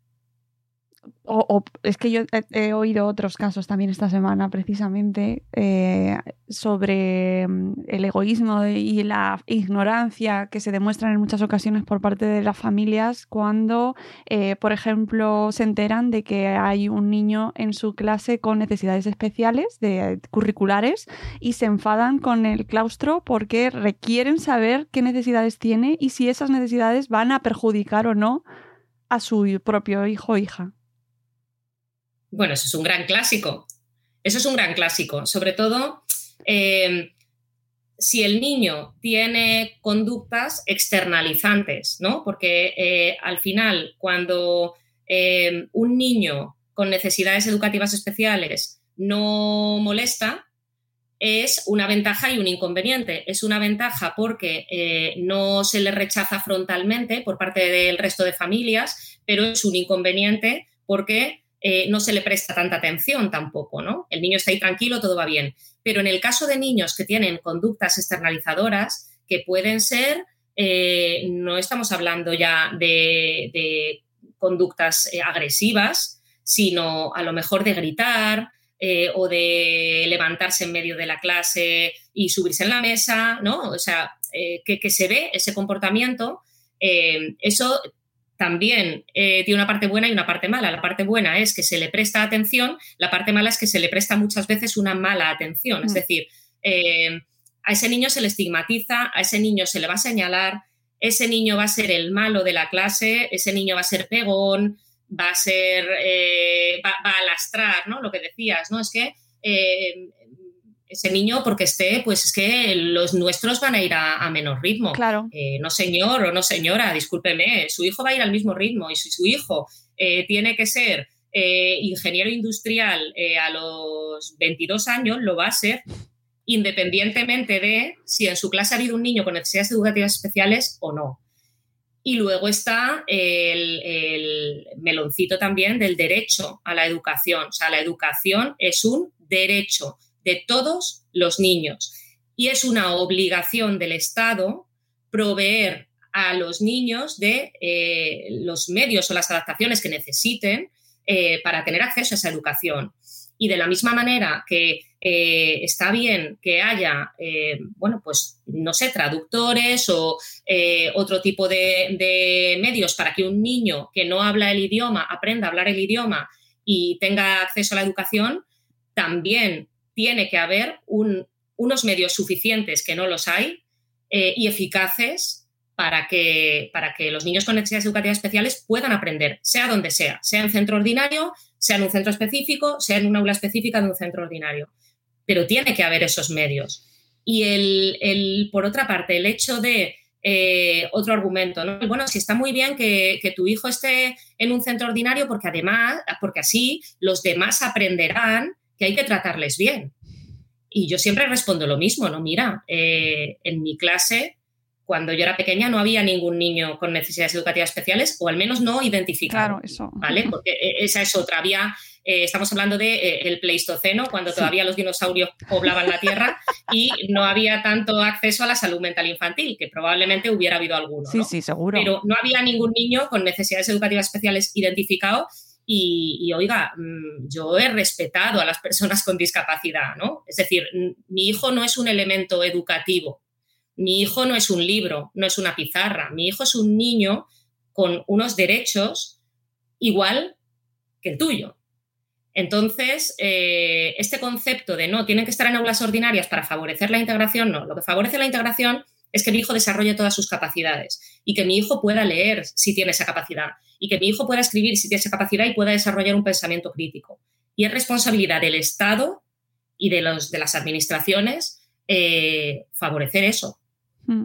O, es que yo he, oído otros casos también esta semana precisamente eh, sobre mm, el egoísmo y la ignorancia que se demuestran en muchas ocasiones por parte de las familias cuando, eh, por ejemplo, se enteran de que hay un niño en su clase con necesidades especiales, de, curriculares, y se enfadan con el claustro porque requieren saber qué necesidades tiene y si esas necesidades van a perjudicar o no a su propio hijo o hija. Bueno, eso es un gran clásico. Eso es un gran clásico. Sobre todo eh, si el niño tiene conductas externalizantes, ¿no? Porque eh, al final, cuando eh, un niño con necesidades educativas especiales no molesta, es una ventaja y un inconveniente. Es una ventaja porque no se le rechaza frontalmente por parte del resto de familias, pero es un inconveniente porque eh, no se le presta tanta atención tampoco, ¿no? El niño está ahí tranquilo, todo va bien. Pero en el caso de niños que tienen conductas externalizadoras, que pueden ser, eh, no estamos hablando ya de, conductas eh, agresivas, sino a lo mejor de gritar o de levantarse en medio de la clase y subirse en la mesa, ¿no? O sea, que, que, se ve ese comportamiento, eso también eh, tiene una parte buena y una parte mala. La parte buena es que se le presta atención, la parte mala es que se le presta muchas veces una mala atención. Es mm. decir, eh, a ese niño se le estigmatiza, a ese niño se le va a señalar, ese niño va a ser el malo de la clase, ese niño va a ser pegón, va a ser, eh, va, a lastrar, ¿no? Lo que decías, ¿no? Es que ese niño porque esté, pues es que los nuestros van a ir a, menor ritmo. Claro. Eh, no señor o no señora, discúlpeme, su hijo va a ir al mismo ritmo y si su hijo eh, tiene que ser eh, ingeniero industrial a los 22 años, lo va a ser independientemente de si en su clase ha habido un niño con necesidades educativas especiales o no. Y luego está el, el, meloncito también del derecho a la educación. O sea, la educación es un derecho de todos los niños. Y es una obligación del Estado proveer a los niños de eh, los medios o las adaptaciones que necesiten eh, para tener acceso a esa educación. Y de la misma manera que eh, está bien que haya, bueno, pues no sé, traductores o otro tipo de, de, medios para que un niño que no habla el idioma aprenda a hablar el idioma y tenga acceso a la educación, también tiene que haber unos medios suficientes, que no los hay, eh, y eficaces para que, para que los niños con necesidades educativas especiales puedan aprender, sea donde sea, sea en centro ordinario, sea en un centro específico, sea en una aula específica de un centro ordinario. Pero tiene que haber esos medios. Y el, por otra parte, el hecho de eh, otro argumento, ¿no? Bueno, si está muy bien que, que, tu hijo esté en un centro ordinario porque además, porque así los demás aprenderán que hay que tratarles bien. Y yo siempre respondo lo mismo, ¿no? Mira, eh, en mi clase, cuando yo era pequeña, no había ningún niño con necesidades educativas especiales, o al menos no identificado. Claro, eso. ¿Vale? Porque e, esa es otra. Había, eh, estamos hablando del de, eh, Pleistoceno, cuando todavía los dinosaurios poblaban la Tierra y no había tanto acceso a la salud mental infantil, que probablemente hubiera habido alguno. Sí, sí, seguro. Pero no había ningún niño con necesidades educativas especiales identificado y, oiga, mm, yo he respetado a las personas con discapacidad, ¿no? Es decir, mi hijo no es un elemento educativo, mi hijo no es un libro, no es una pizarra, mi hijo es un niño con unos derechos igual que el tuyo. Entonces, eh, este concepto de no, tienen que estar en aulas ordinarias para favorecer la integración, no, lo que favorece la integración es que mi hijo desarrolle todas sus capacidades y que mi hijo pueda leer si tiene esa capacidad y que mi hijo pueda escribir si tiene esa capacidad y pueda desarrollar un pensamiento crítico. Y es responsabilidad del Estado y de, los, de las administraciones eh, favorecer eso. Mm,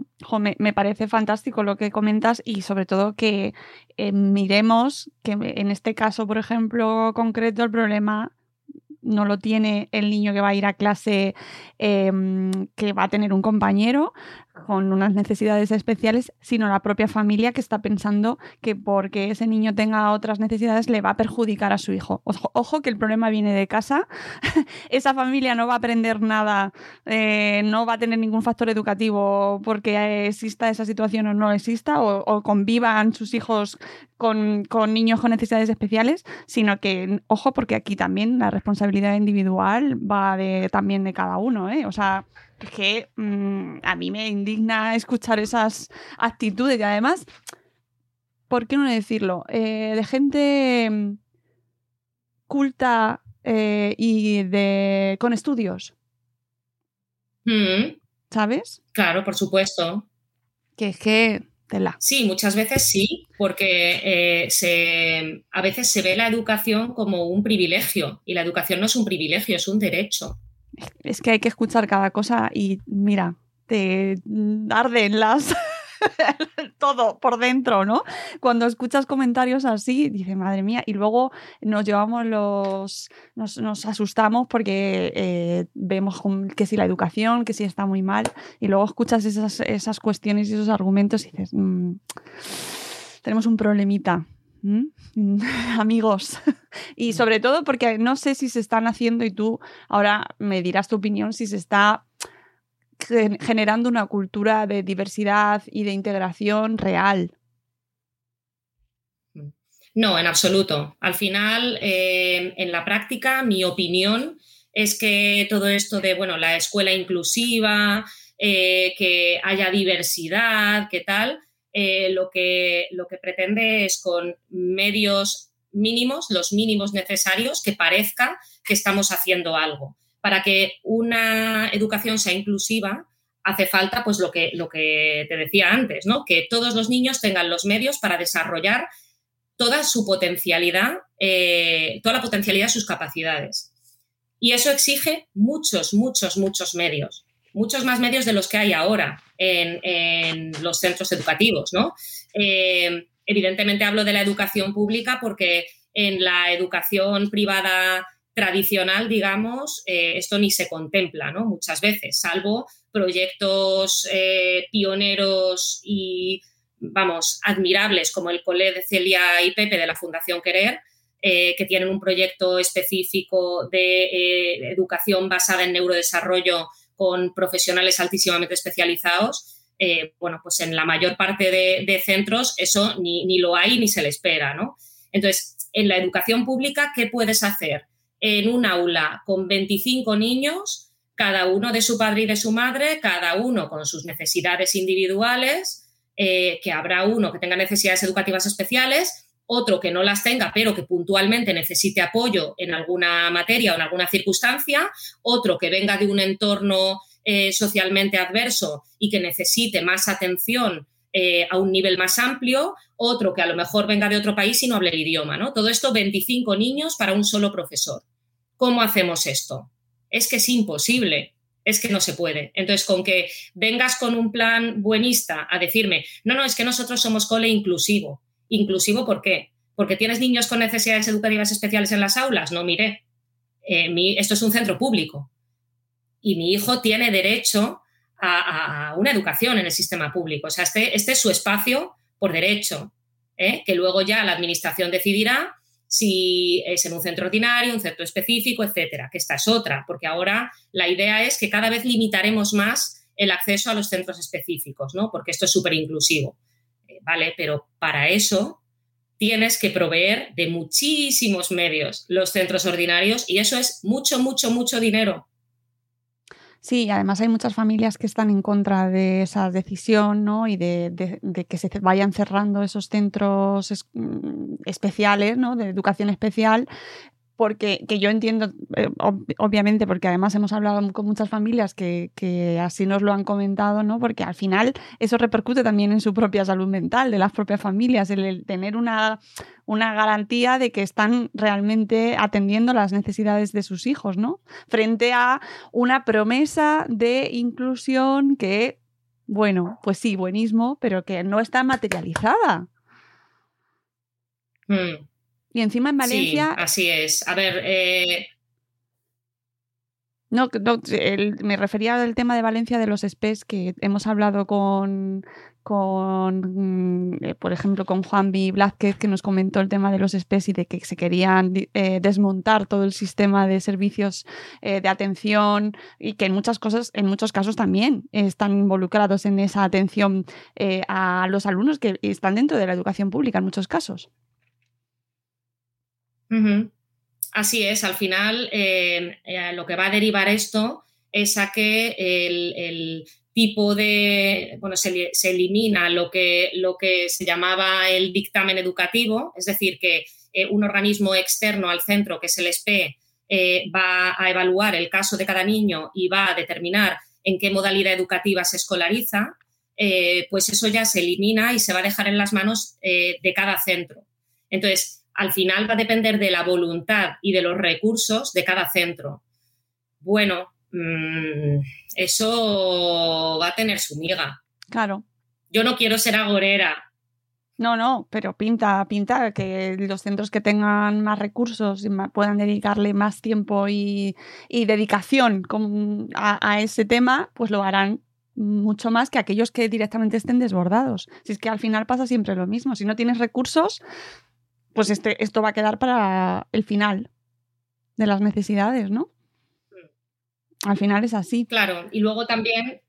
me, parece fantástico lo que comentas y sobre todo que eh, miremos que en este caso, por ejemplo, concreto, el problema no lo tiene el niño que va a ir a clase em, que va a tener un compañero con unas necesidades especiales, sino la propia familia que está pensando que porque ese niño tenga otras necesidades le va a perjudicar a su hijo. Ojo, que el problema viene de casa, esa familia no va a aprender nada, eh, no va a tener ningún factor educativo porque exista esa situación o no exista, o, convivan sus hijos con, niños con necesidades especiales, sino que, ojo, porque aquí también la responsabilidad individual va de, también de cada uno, ¿eh? O sea, que mm, a mí me indigna escuchar esas actitudes y además, ¿por qué no decirlo? Eh, de gente mm, culta eh, y de con estudios. Mm. ¿Sabes? Claro, por supuesto. Que es que tela. Sí, muchas veces sí, porque eh, se, a veces se ve la educación como un privilegio y la educación no es un privilegio, es un derecho es que hay que escuchar cada cosa y mira, te arden las todo por dentro, ¿no? Cuando escuchas comentarios así, dice, madre mía, y luego nos llevamos los, nos, asustamos porque eh, vemos que si la educación, que si está muy mal, y luego escuchas esas, esas cuestiones y esos argumentos y dices, mm, tenemos un problemita. ¿Mm? Amigos. y sobre todo porque no sé si se están haciendo y tú ahora me dirás tu opinión si se está generando una cultura de diversidad y de integración real. No, en absoluto. Al final, eh, en la práctica, mi opinión es que todo esto de, bueno, la escuela inclusiva, eh, que haya diversidad, qué tal, eh, lo, que, lo que pretende es con medios mínimos, los mínimos necesarios, que parezca que estamos haciendo algo. Para que una educación sea inclusiva, hace falta, pues lo que, lo que te decía antes, ¿no? Que todos los niños tengan los medios para desarrollar toda su potencialidad, eh, toda la potencialidad de sus capacidades. Y eso exige muchos, muchos, muchos medios muchos más medios de los que hay ahora en, los centros educativos, ¿no? Eh, evidentemente hablo de la educación pública porque en la educación privada tradicional, digamos, eh, esto ni se contempla, ¿no? Muchas veces, salvo proyectos eh, pioneros y, vamos, admirables como el Cole de Celia y Pepe de la Fundación Querer, que tienen un proyecto específico de educación basada en neurodesarrollo con profesionales altísimamente especializados, eh, bueno, pues en la mayor parte de, centros eso ni, lo hay ni se le espera, ¿no? Entonces, en la educación pública, ¿qué puedes hacer? En un aula con 25 niños, cada uno de su padre y de su madre, cada uno con sus necesidades individuales, eh, que habrá uno que tenga necesidades educativas especiales, otro que no las tenga, pero que puntualmente necesite apoyo en alguna materia o en alguna circunstancia, otro que venga de un entorno eh, socialmente adverso y que necesite más atención eh, a un nivel más amplio, otro que a lo mejor venga de otro país y no hable el idioma, ¿no? Todo esto 25 niños para un solo profesor. ¿Cómo hacemos esto? Es que es imposible, es que no se puede. Entonces, con que vengas con un plan buenista a decirme, no, no, es que nosotros somos cole inclusivo, Inclusivo, ¿por qué? Porque tienes niños con necesidades educativas especiales en las aulas. No, mire, eh, esto es un centro público y mi hijo tiene derecho a, una educación en el sistema público. O sea, este, este es su espacio por derecho, ¿eh? que luego ya la administración decidirá si es en un centro ordinario, un centro específico, etcétera, que esta es otra, porque ahora la idea es que cada vez limitaremos más el acceso a los centros específicos, ¿no? Porque esto es súper inclusivo. ¿Vale? Pero para eso tienes que proveer de muchísimos medios los centros ordinarios y eso es mucho, mucho, mucho dinero. Sí, además hay muchas familias que están en contra de esa decisión ¿no? y de, que se vayan cerrando esos centros mm, especiales, ¿no? de educación especial, porque que yo entiendo, eh, obviamente, porque además hemos hablado con muchas familias que, así nos lo han comentado, ¿no? Porque al final eso repercute también en su propia salud mental de las propias familias, el, tener una, una garantía de que están realmente atendiendo las necesidades de sus hijos, ¿no? Frente a una promesa de inclusión que, bueno, pues sí, buenismo, pero que no está materializada. Hmm. Y encima en Valencia. Sí, así es. A ver. Eh... No, me refería al tema de Valencia de los SPES, que hemos hablado con, con mm, eh, por ejemplo, con Juan B. Blázquez, que nos comentó el tema de los SPES y de que se querían eh, desmontar todo el sistema de servicios eh, de atención y que en muchas cosas, en muchos casos también están involucrados en esa atención a los alumnos que están dentro de la educación pública en muchos casos. Así es, al final eh, eh, lo que va a derivar esto es a que el, tipo de, bueno, se, elimina lo que, lo que se llamaba el dictamen educativo, es decir, que eh, un organismo externo al centro, que es el SPE, va a evaluar el caso de cada niño y va a determinar en qué modalidad educativa se escolariza, pues eso ya se elimina y se va a dejar en las manos de cada centro. Entonces, al final va a depender de la voluntad y de los recursos de cada centro. Bueno, mm, eso va a tener su miga. Claro. Yo no quiero ser agorera. No, no, pero pinta, pinta que los centros que tengan más recursos y puedan dedicarle más tiempo y, dedicación a, a ese tema, pues lo harán mucho más que aquellos que directamente estén desbordados. Si es que al final pasa siempre lo mismo. Si no tienes recursos, pues este, esto va a quedar para el final de las necesidades, ¿no? Al final es así. Claro, y luego también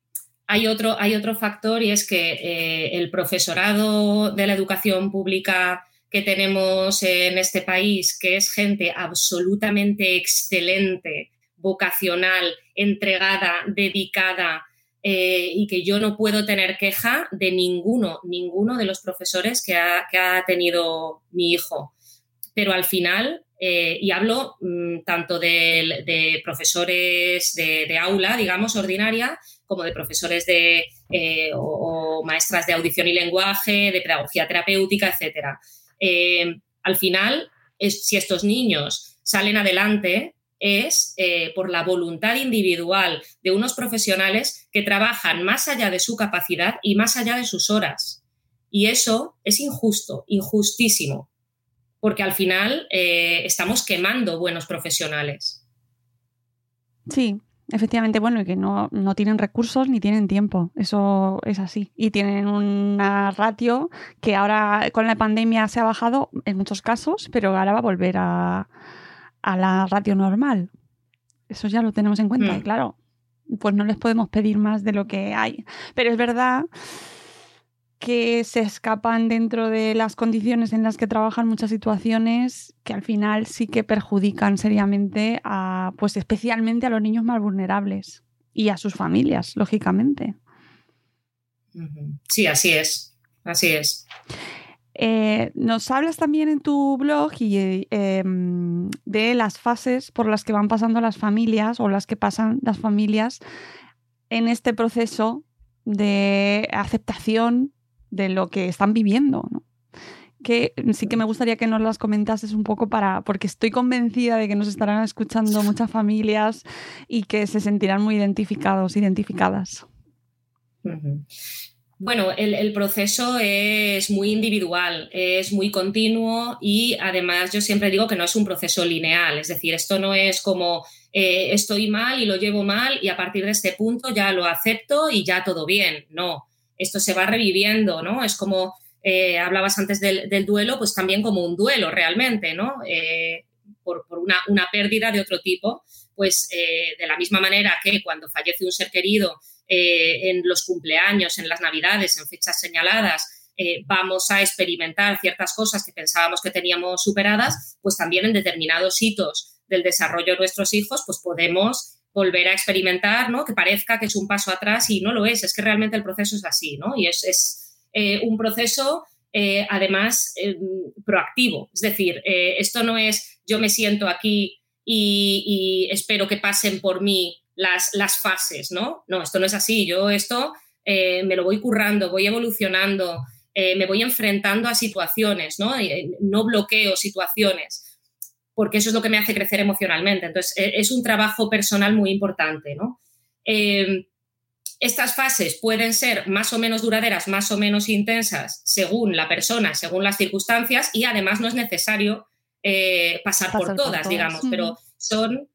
hay otro, hay otro factor y es que eh, el profesorado de la educación pública que tenemos en este país, que es gente absolutamente excelente, vocacional, entregada, dedicada, eh, y que yo no puedo tener queja de ninguno, ninguno de los profesores que ha, tenido mi hijo. Pero al final, eh, y hablo mm, tanto de, profesores de, aula, digamos, ordinaria, como de profesores de, eh, o, maestras de audición y lenguaje, de pedagogía terapéutica, etc. al final, si estos niños salen adelante, es eh, por la voluntad individual de unos profesionales que trabajan más allá de su capacidad y más allá de sus horas. Y eso es injusto, injustísimo, porque al final eh, estamos quemando buenos profesionales. Sí, efectivamente, bueno, y que no, no, tienen recursos ni tienen tiempo, eso es así. Y tienen una ratio que ahora con la pandemia se ha bajado en muchos casos, pero ahora va a volver a, a la ratio normal. Eso ya lo tenemos en cuenta. Y hmm. claro, pues no les podemos pedir más de lo que hay. Pero es verdad que se escapan dentro de las condiciones en las que trabajan muchas situaciones que al final sí que perjudican seriamente a, pues especialmente a los niños más vulnerables y a sus familias, lógicamente. Sí, así es, así es. Eh, nos hablas también en tu blog y, em, de las fases por las que van pasando las familias o las que pasan las familias en este proceso de aceptación de lo que están viviendo. Que sí que me gustaría que nos las comentases un poco para, porque estoy convencida de que nos estarán escuchando muchas familias y que se sentirán muy identificados, identificadas. Bueno, el, proceso es muy individual, es muy continuo y además yo siempre digo que no es un proceso lineal, es decir, esto no es como eh, estoy mal y lo llevo mal y a partir de este punto ya lo acepto y ya todo bien, no, esto se va reviviendo, ¿no? Es como, eh, hablabas antes del, duelo, pues también como un duelo realmente, ¿no? Eh, por, una, una, pérdida de otro tipo, pues de la misma manera que cuando fallece un ser querido, eh, en los cumpleaños, en las navidades, en fechas señaladas, eh, vamos a experimentar ciertas cosas que pensábamos que teníamos superadas, pues también en determinados hitos del desarrollo de nuestros hijos, pues podemos volver a experimentar, ¿no? Que parezca que es un paso atrás y no lo es, es que realmente el proceso es así, ¿no? Y es, eh, un proceso, además, proactivo. Es decir, esto no es yo me siento aquí y, espero que pasen por mí las, fases, ¿no? No, esto no es así. Yo esto eh, me lo voy currando, voy evolucionando, eh, me voy enfrentando a situaciones, ¿no? Eh, no bloqueo situaciones, porque eso es lo que me hace crecer emocionalmente. Entonces, es un trabajo personal muy importante, ¿no? estas fases pueden ser más o menos duraderas, más o menos intensas, según la persona, según las circunstancias, y además no es necesario pasar, por todas, digamos, pero son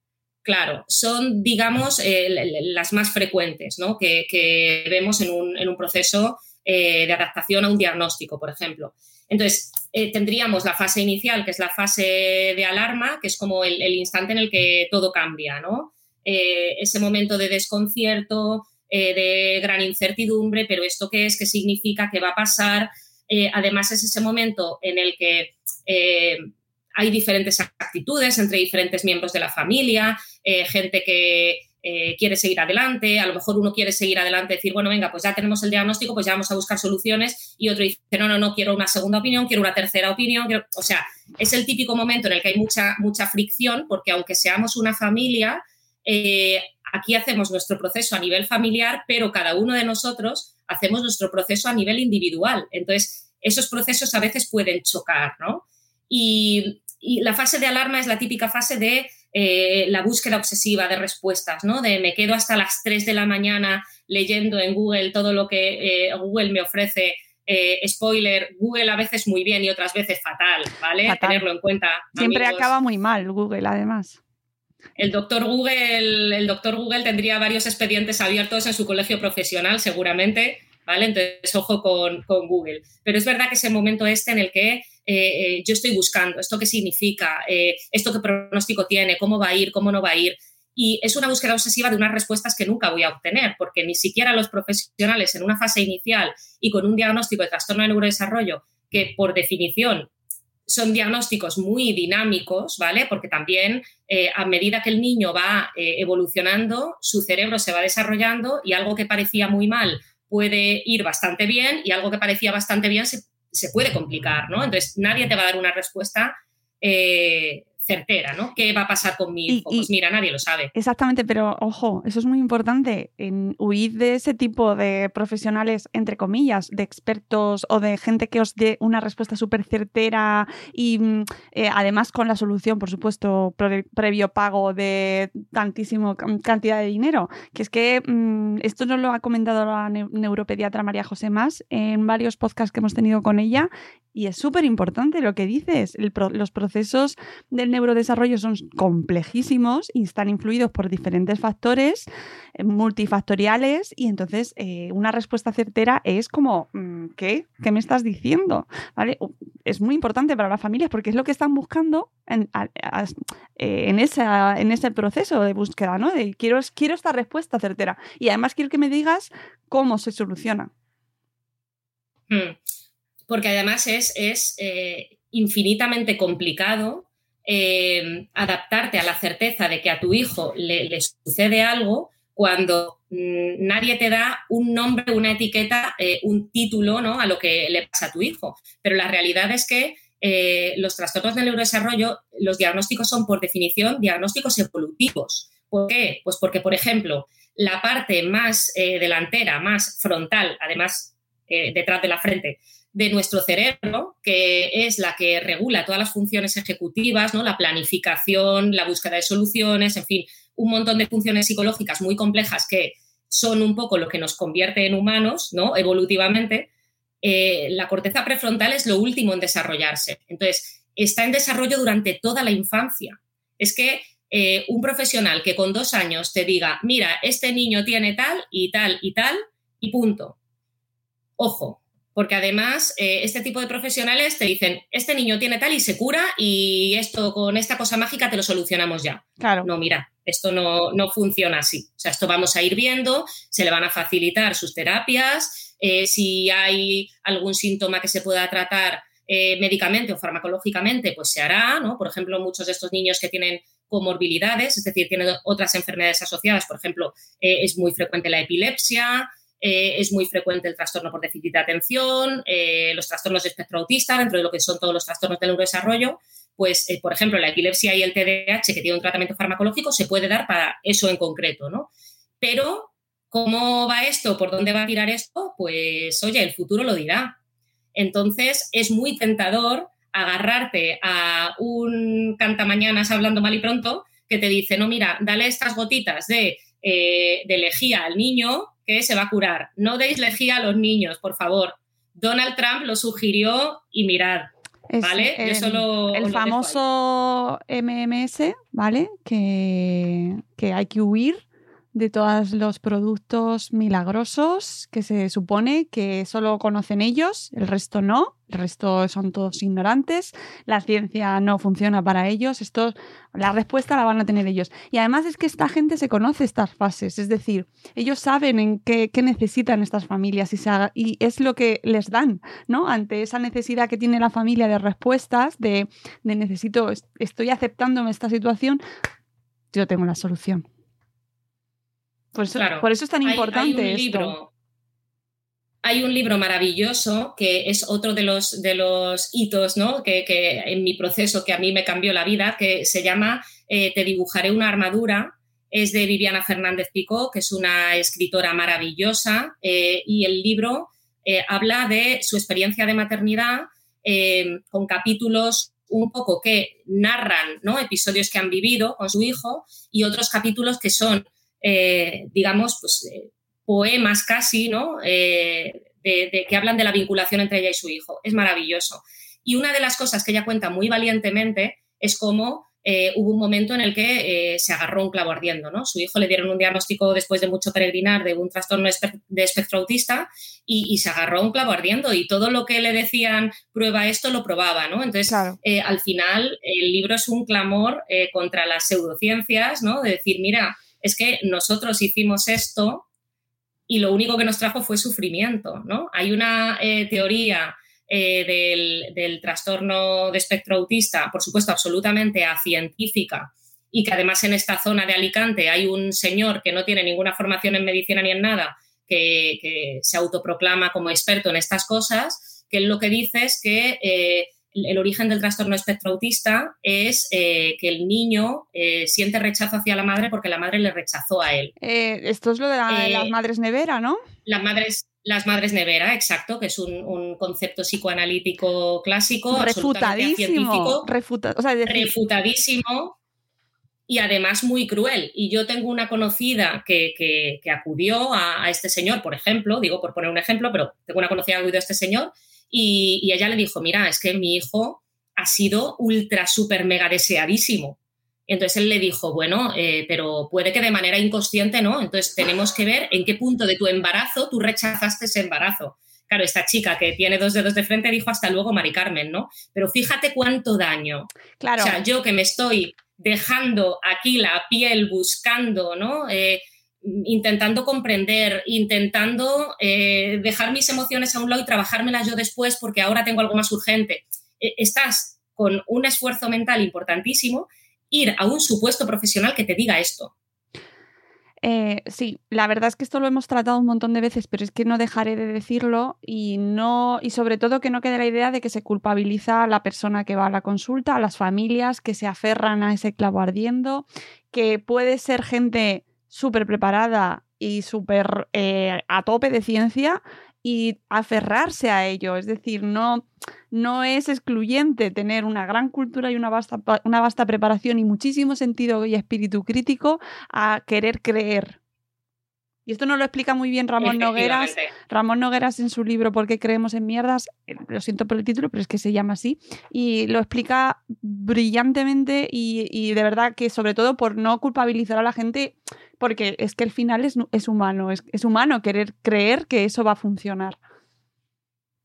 Claro, son, digamos, eh, las más frecuentes ¿no? que, vemos en un, proceso eh, de adaptación a un diagnóstico, por ejemplo. Entonces, eh, tendríamos la fase inicial, que es la fase de alarma, que es como el, instante en el que todo cambia, ¿no? ese momento de desconcierto, de gran incertidumbre, pero ¿esto qué es? ¿Qué significa? ¿Qué va a pasar? además, es ese momento en el que hay diferentes actitudes entre diferentes miembros de la familia, eh, gente que eh, quiere seguir adelante, a lo mejor uno quiere seguir adelante, decir, bueno, venga, pues ya tenemos el diagnóstico, pues ya vamos a buscar soluciones, y otro dice, no, no, no, quiero una segunda opinión, quiero una tercera opinión, o sea, es el típico momento en el que hay mucha, mucha fricción, porque aunque seamos una familia, eh, aquí hacemos nuestro proceso a nivel familiar, pero cada uno de nosotros hacemos nuestro proceso a nivel individual. Entonces, esos procesos a veces pueden chocar, ¿no? Y, y la fase de alarma es la típica fase de eh, la búsqueda obsesiva de respuestas, ¿no? De me quedo hasta las 3 de la mañana leyendo en Google todo lo que eh, Google me ofrece. Eh, spoiler, Google a veces muy bien y otras veces fatal, ¿vale? Tenerlo en cuenta. Siempre acaba muy mal Google, además. El doctor Google, el doctor Google tendría varios expedientes abiertos en su colegio profesional, seguramente, ¿vale? Entonces, ojo con, con Google. Pero es verdad que ese momento este en el que yo estoy buscando, esto qué significa, esto qué pronóstico tiene, cómo va a ir, cómo no va a ir. Y es una búsqueda obsesiva de unas respuestas que nunca voy a obtener, porque ni siquiera los profesionales en una fase inicial y con un diagnóstico de trastorno de neurodesarrollo, que por definición son diagnósticos muy dinámicos, ¿vale? Porque también eh, a medida que el niño va eh, evolucionando, su cerebro se va desarrollando y algo que parecía muy mal puede ir bastante bien y algo que parecía bastante bien se, puede complicar, ¿no? Entonces, nadie te va a dar una respuesta eh, certera, ¿no? ¿Qué va a pasar con mi pues mira, nadie lo sabe. Exactamente, pero ojo, eso es muy importante, en huir de ese tipo de profesionales, entre comillas, de expertos o de gente que os dé una respuesta súper certera y mm, eh, además con la solución, por supuesto, previo pago de tantísimo cantidad de dinero. Que es que mm, esto nos lo ha comentado la neuropediatra María José Más en varios podcasts que hemos tenido con ella y es súper importante lo que dices. los procesos del neurodesarrollo son complejísimos y están influidos por diferentes factores eh, multifactoriales y entonces eh, una respuesta certera es como, mm, ¿qué? ¿Qué me estás diciendo? ¿Vale? Es muy importante para las familias porque es lo que están buscando en, eh, en, esa, en ese proceso de búsqueda, ¿no? De quiero, quiero esta respuesta certera y además quiero que me digas cómo se soluciona. Hmm porque además es, eh, infinitamente complicado eh, adaptarte a la certeza de que a tu hijo le, sucede algo cuando mm, nadie te da un nombre, una etiqueta, eh, un título ¿no? a lo que le pasa a tu hijo. Pero la realidad es que los trastornos del neurodesarrollo, los diagnósticos son por definición diagnósticos evolutivos. ¿Por qué? Pues porque, por ejemplo, la parte más delantera, más frontal, además detrás de la frente, de nuestro cerebro, que es la que regula todas las funciones ejecutivas, ¿no? la planificación, la búsqueda de soluciones, en fin, un montón de funciones psicológicas muy complejas que son un poco lo que nos convierte en humanos, ¿no? evolutivamente, eh, la corteza prefrontal es lo último en desarrollarse. Entonces, está en desarrollo durante toda la infancia. Es que eh, un profesional que con dos años te diga, mira, este niño tiene tal y tal y tal, y punto. Ojo, porque además eh, este tipo de profesionales te dicen, este niño tiene tal y se cura y esto con esta cosa mágica te lo solucionamos ya. Claro. No, mira, esto no, no funciona así. O sea, esto vamos a ir viendo, se le van a facilitar sus terapias, eh, si hay algún síntoma que se pueda tratar eh, médicamente o farmacológicamente, pues se hará, ¿no? Por ejemplo, muchos de estos niños que tienen comorbilidades, es decir, tienen otras enfermedades asociadas, por ejemplo, es muy frecuente la epilepsia, eh, es muy frecuente el trastorno por déficit de atención, eh, los trastornos de espectro autista, dentro de lo que son todos los trastornos del neurodesarrollo, pues, eh, por ejemplo, la epilepsia y el TDAH, que tiene un tratamiento farmacológico, se puede dar para eso en concreto, ¿no? Pero, ¿cómo va esto? ¿Por dónde va a tirar esto? Pues, oye, el futuro lo dirá. Entonces, es muy tentador agarrarte a un cantamañanas hablando mal y pronto que te dice, no, mira, dale estas gotitas de, de lejía al niño que se va a curar. No deis lejía a los niños, por favor. Donald Trump lo sugirió y mirad. ¿Vale? el famoso MMS, ¿vale? Que, que hay que huir de todos los productos milagrosos que se supone que solo conocen ellos, el resto no, el resto son todos ignorantes, la ciencia no funciona para ellos, esto, la respuesta la van a tener ellos. Y además es que esta gente se conoce estas fases, es decir, ellos saben en qué, necesitan estas familias y, y, es lo que les dan, ¿no? Ante esa necesidad que tiene la familia de respuestas, de, de necesito, estoy aceptándome esta situación, yo tengo la solución. Por eso, es tan importante hay, un Libro, hay un libro maravilloso que es otro de los, de los hitos ¿no? que, en mi proceso que a mí me cambió la vida, que se llama eh, Te dibujaré una armadura. Es de Viviana Fernández Picó, que es una escritora maravillosa, eh, y el libro eh, habla de su experiencia de maternidad con capítulos un poco que narran ¿no? episodios que han vivido con su hijo y otros capítulos que son eh, digamos, pues, eh, poemas casi, ¿no? Eh, de, que hablan de la vinculación entre ella y su hijo. Es maravilloso. Y una de las cosas que ella cuenta muy valientemente es cómo hubo un momento en el que se agarró un clavo ardiendo, ¿no? Su hijo le dieron un diagnóstico después de mucho peregrinar de un trastorno de espectro autista y, se agarró un clavo ardiendo y todo lo que le decían prueba esto lo probaba, ¿no? Entonces, al final, el libro es un clamor contra las pseudociencias, ¿no? De decir, mira, es que nosotros hicimos esto y lo único que nos trajo fue sufrimiento, ¿no? Hay una teoría eh, del, trastorno de espectro autista, por supuesto, absolutamente acientífica y que además en esta zona de Alicante hay un señor que no tiene ninguna formación en medicina ni en nada, que, se autoproclama como experto en estas cosas, que él lo que dice es que eh, el origen del trastorno espectro autista es eh, que el niño siente rechazo hacia la madre porque la madre le rechazó a él. esto es lo de las madres nevera, ¿no? Las madres, las madres nevera, exacto, que es un, concepto psicoanalítico clásico, refutadísimo, refutadísimo y además muy cruel. Y yo tengo una conocida que, acudió a, este señor, por ejemplo, digo por poner un ejemplo, pero tengo una conocida que acudió a este señor y, y ella le dijo, mira, es que mi hijo ha sido ultra, súper, mega deseadísimo. Entonces él le dijo, bueno, eh, pero puede que de manera inconsciente, ¿no? Entonces tenemos que ver en qué punto de tu embarazo tú rechazaste ese embarazo. Claro, esta chica que tiene dos dedos de frente dijo hasta luego, Mari Carmen, ¿no? Pero fíjate cuánto daño. Claro. O sea, yo que me estoy dejando aquí la piel buscando, ¿no? Eh, intentando comprender, intentando eh, dejar mis emociones a un lado y trabajármelas yo después porque ahora tengo algo más urgente. estás con un esfuerzo mental importantísimo ir a un supuesto profesional que te diga esto. Eh, sí, la verdad es que esto lo hemos tratado un montón de veces, pero es que no dejaré de decirlo y no y sobre todo que no quede la idea de que se culpabiliza a la persona que va a la consulta, a las familias que se aferran a ese clavo ardiendo, que puede ser gente súper preparada y súper eh, a tope de ciencia y aferrarse a ello. Es decir, no, no es excluyente tener una gran cultura y una vasta, una vasta preparación y muchísimo sentido y espíritu crítico a querer creer. Y esto nos lo explica muy bien Ramón Nogueras. Ramón Nogueras en su libro ¿Por qué creemos en mierdas? Eh, lo siento por el título, pero es que se llama así. Y lo explica brillantemente y, y de verdad que sobre todo por no culpabilizar a la gente porque es que el final es, es humano, es, es, humano querer creer que eso va a funcionar.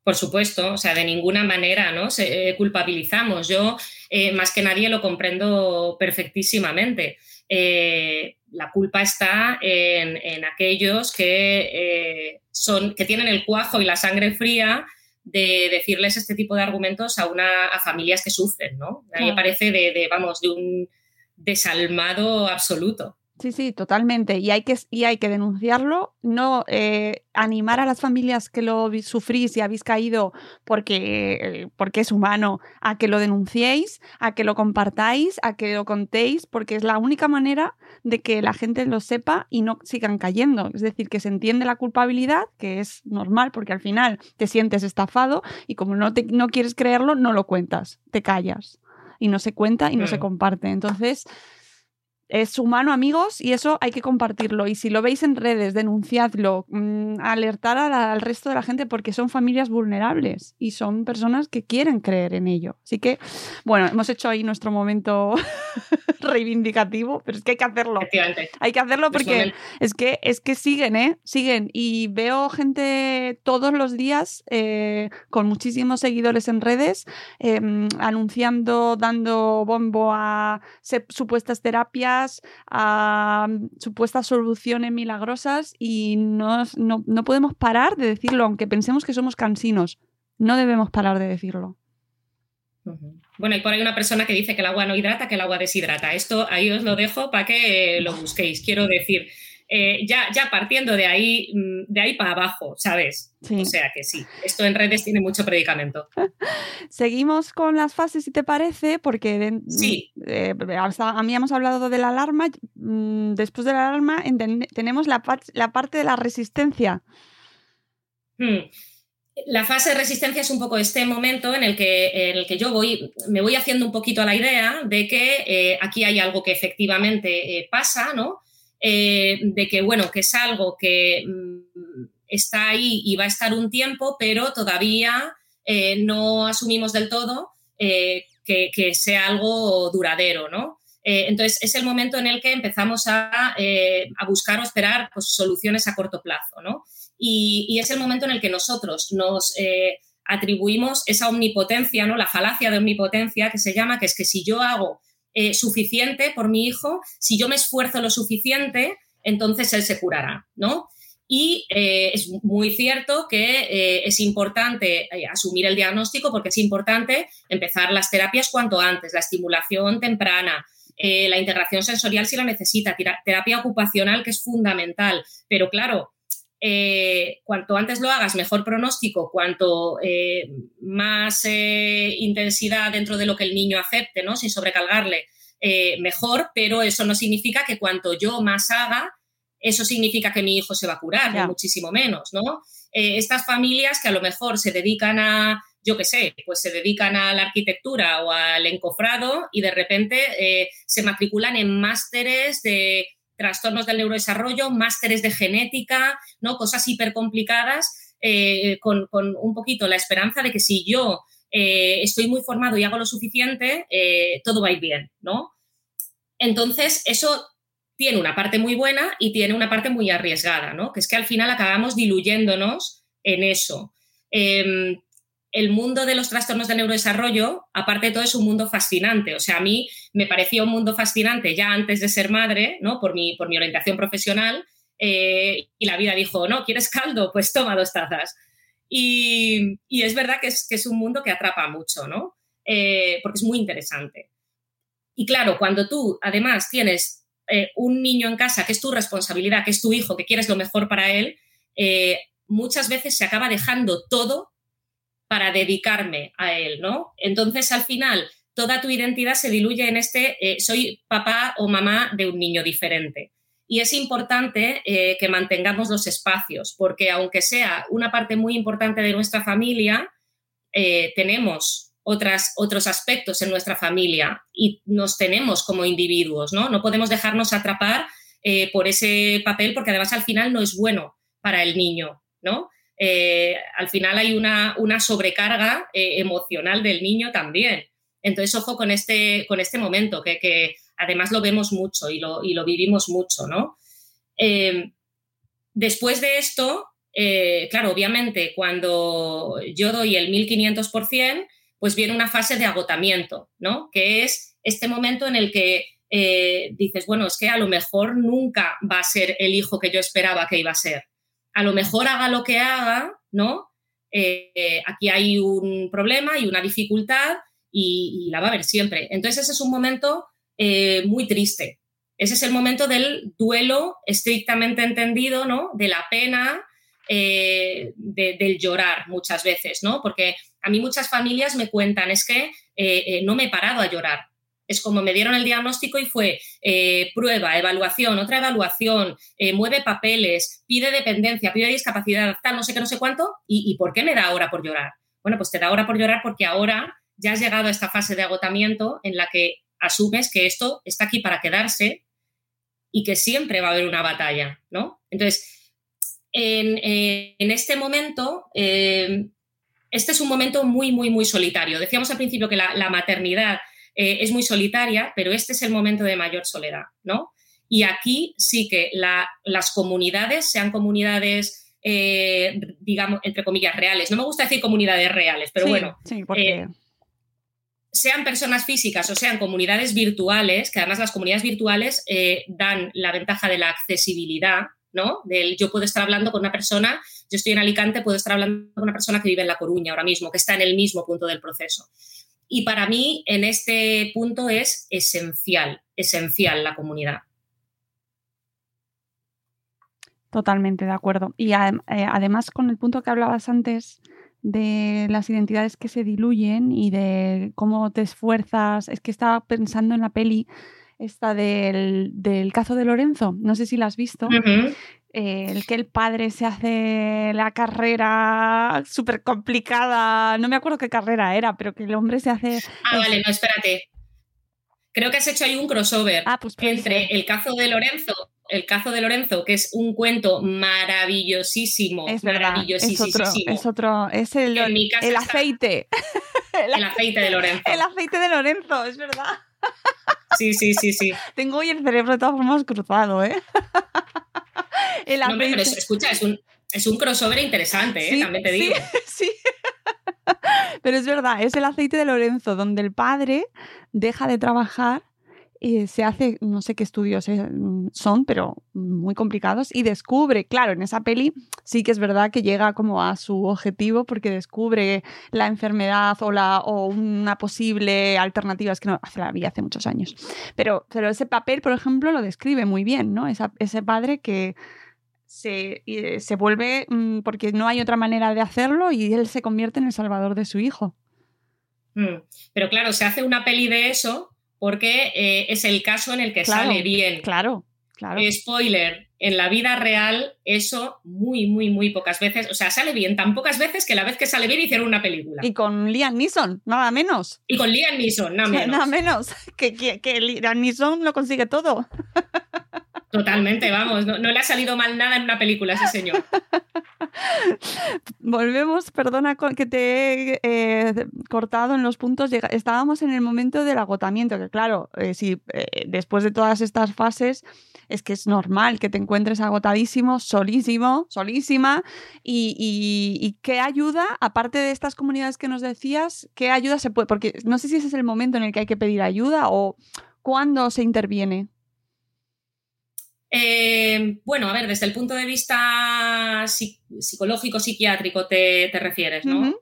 Por supuesto, o sea, de ninguna manera ¿no? Se, eh, culpabilizamos. Yo, eh, más que nadie, lo comprendo perfectísimamente. Eh, la culpa está en, en aquellos que, son, que tienen el cuajo y la sangre fría de decirles este tipo de argumentos a, una, a familias que sufren, ¿no? A mí me parece de, de, vamos, de un desalmado absoluto. Sí, sí, totalmente. Y hay que, y hay que denunciarlo, no eh, animar a las familias que lo sufrís y habéis caído porque, eh, porque es humano, a que lo denunciéis, a que lo compartáis, a que lo contéis, porque es la única manera de que la gente lo sepa y no sigan cayendo. Es decir, que se entiende la culpabilidad, que es normal porque al final te sientes estafado y como no, te, no quieres creerlo, no lo cuentas, te callas y no se cuenta y no se comparte. Entonces es humano, amigos, y eso hay que compartirlo. Y si lo veis en redes, denunciadlo, mm, alertar al resto de la gente porque son familias vulnerables y son personas que quieren creer en ello. Así que, bueno, hemos hecho ahí nuestro momento reivindicativo, pero es que hay que hacerlo. Hay que hacerlo porque es que, es que siguen, ¿eh? Siguen. Y veo gente todos los días eh, con muchísimos seguidores en redes em, anunciando, dando bombo a supuestas terapias a mm, supuestas soluciones milagrosas y no, no, podemos parar de decirlo, aunque pensemos que somos cansinos. No debemos parar de decirlo. Bueno, y por ahí una persona que dice que el agua no hidrata, que el agua deshidrata. Esto ahí os lo dejo para que lo busquéis. Quiero decir, eh, ya, ya partiendo de ahí, mm, de ahí para abajo, ¿sabes? O sea que sí, esto en redes tiene mucho predicamento. Seguimos con las fases, si te parece, porque sí. Eh, a mí hemos hablado de la alarma, mm, después de la alarma tenemos la, la, parte de la resistencia. Hmm. La fase de resistencia es un poco este momento en el que, en el que yo voy, me voy haciendo un poquito a la idea de que eh, aquí hay algo que efectivamente pasa, ¿no? Eh, de que, bueno, que es algo que mm, está ahí y va a estar un tiempo, pero todavía eh, no asumimos del todo eh, que, sea algo duradero, ¿no? Entonces, es el momento en el que empezamos a, eh, buscar o esperar pues, soluciones a corto plazo, ¿no? Y, es el momento en el que nosotros nos atribuimos esa omnipotencia, ¿no? La falacia de omnipotencia que se llama, que es que si yo hago suficiente por mi hijo, si yo me esfuerzo lo suficiente, entonces él se curará, ¿no? Y eh, es muy cierto que eh, es importante eh, asumir el diagnóstico porque es importante empezar las terapias cuanto antes, la estimulación temprana, la integración sensorial si la necesita, terapia ocupacional que es fundamental. Pero claro, cuanto antes lo hagas, mejor pronóstico, cuanto más intensidad dentro de lo que el niño acepte, ¿no? sin sobrecargarle, mejor, pero eso no significa que cuanto yo más haga, eso significa que mi hijo se va a curar, muchísimo menos, ¿no? Eh, estas familias que a lo mejor se dedican a, yo qué sé, pues se dedican a la arquitectura o al encofrado y de repente eh, se matriculan en másteres de trastornos del neurodesarrollo, másteres de genética, ¿no? Cosas hiper complicadas, eh, con, con, un poquito la esperanza de que si yo estoy muy formado y hago lo suficiente, todo va a ir bien, ¿no? Entonces, eso tiene una parte muy buena y tiene una parte muy arriesgada, ¿no? Que es que al final acabamos diluyéndonos en eso. El mundo de los trastornos del neurodesarrollo, aparte de todo, es un mundo fascinante. O sea, a mí me parecía un mundo fascinante ya antes de ser madre, ¿no? Por mi, por mi orientación profesional. Eh, y la vida dijo, no, ¿quieres caldo? Pues toma dos tazas. Y, es verdad que es, que es, un mundo que atrapa mucho, ¿no? Eh, porque es muy interesante. Y claro, cuando tú además tienes eh, un niño en casa, que es tu responsabilidad, que es tu hijo, que quieres lo mejor para él, muchas veces se acaba dejando todo para dedicarme a él, ¿no? Entonces, al final, toda tu identidad se diluye en este, eh, soy papá o mamá de un niño diferente. Y es importante que mantengamos los espacios, porque aunque sea una parte muy importante de nuestra familia, tenemos otras, otros aspectos en nuestra familia y nos tenemos como individuos, ¿no? No podemos dejarnos atrapar eh, por ese papel porque además al final no es bueno para el niño, ¿no? Eh, al final hay una, sobrecarga eh, emocional del niño también. Entonces, ojo con este, con este momento, que, además lo vemos mucho y lo, y lo vivimos mucho, ¿no? después de esto, claro, obviamente, cuando yo doy el 1500%, pues viene una fase de agotamiento, ¿no? Que es este momento en el que eh, dices, bueno, es que a lo mejor nunca va a ser el hijo que yo esperaba que iba a ser. A lo mejor haga lo que haga, ¿no? Eh, aquí hay un problema y una dificultad y, la va a haber siempre. Entonces ese es un momento eh, muy triste. Ese es el momento del duelo estrictamente entendido, ¿no? De la pena, del llorar muchas veces, ¿no? Porque a mí muchas familias me cuentan, es que eh, eh, no me he parado a llorar. Es como me dieron el diagnóstico y fue eh, prueba, evaluación, otra evaluación, mueve papeles, pide dependencia, pide discapacidad, tal, no sé qué, no sé cuánto. ¿Y, por qué me da ahora por llorar? Bueno, pues te da ahora por llorar porque ahora ya has llegado a esta fase de agotamiento en la que asumes que esto está aquí para quedarse y que siempre va a haber una batalla, ¿no? Entonces, en, este momento, este es un momento muy, muy, muy solitario. Decíamos al principio que la, maternidad eh, es muy solitaria, pero este es el momento de mayor soledad, ¿no? Y aquí sí que las comunidades, sean comunidades, eh, digamos, entre comillas, reales, no me gusta decir comunidades reales, pero bueno, eh, sean personas físicas o sean comunidades virtuales, que además las comunidades virtuales dan la ventaja de la accesibilidad, ¿no? Del yo puedo estar hablando con una persona, yo estoy en Alicante, puedo estar hablando con una persona que vive en La Coruña ahora mismo, que está en el mismo punto del proceso. Y para mí, en este punto es esencial, esencial la comunidad. Totalmente de acuerdo. Y eh, además con el punto que hablabas antes de las identidades que se diluyen y de cómo te esfuerzas, es que estaba pensando en la peli esta del, caso de Lorenzo, no sé si la has visto, eh, el que el padre se hace la carrera súper complicada, no me acuerdo qué carrera era, pero que el hombre se hace... Ah, vale, no, espérate. Creo que has hecho ahí un crossover ah, pues entre el caso de Lorenzo el caso de Lorenzo, que es un cuento maravillosísimo. Es maravillosísimo. Es otro, es, otro, es el, el aceite. el aceite de Lorenzo. El aceite de Lorenzo, es verdad. Sí, sí, sí, sí. Tengo hoy el cerebro de todas formas cruzado, ¿eh? El no, pero escucha, es un, es un crossover interesante, ¿eh? también te digo. Sí, sí. Pero es verdad, es el aceite de Lorenzo, donde el padre deja de trabajar y se hace, no sé qué estudios eh, son, pero muy complicados, y descubre, claro, en esa peli sí que es verdad que llega como a su objetivo porque descubre la enfermedad o, la, o una posible alternativa, es que no, hace la vida hace muchos años, pero, pero ese papel, por ejemplo, lo describe muy bien, ¿no? ese padre que se, se vuelve, mm, porque no hay otra manera de hacerlo, y él se convierte en el salvador de su hijo. Mm, pero claro, se hace una peli de eso porque eh, es el caso en el que sale bien. Claro, claro. Spoiler, en la vida real eso muy, muy, muy pocas veces, o sea, sale bien tan pocas veces que la vez que sale bien hicieron una película. Y con Liam Neeson, nada menos. Y con Liam Neeson, nada menos. Nada menos, que, que, que Liam Neeson lo consigue todo. Totalmente, vamos, no, le ha salido mal nada en una película ese señor. Volvemos, perdona que te he eh, cortado en los puntos. Estábamos en el momento del agotamiento, que claro, eh, si eh, después de todas estas fases es que es normal que te encuentres agotadísimo, solísimo, solísima. Y, y, qué ayuda, aparte de estas comunidades que nos decías, qué ayuda se puede, porque no sé si ese es el momento en el que hay que pedir ayuda o cuándo se interviene. Eh, bueno, a ver, desde el punto de vista psicológico, psiquiátrico te, refieres, ¿no?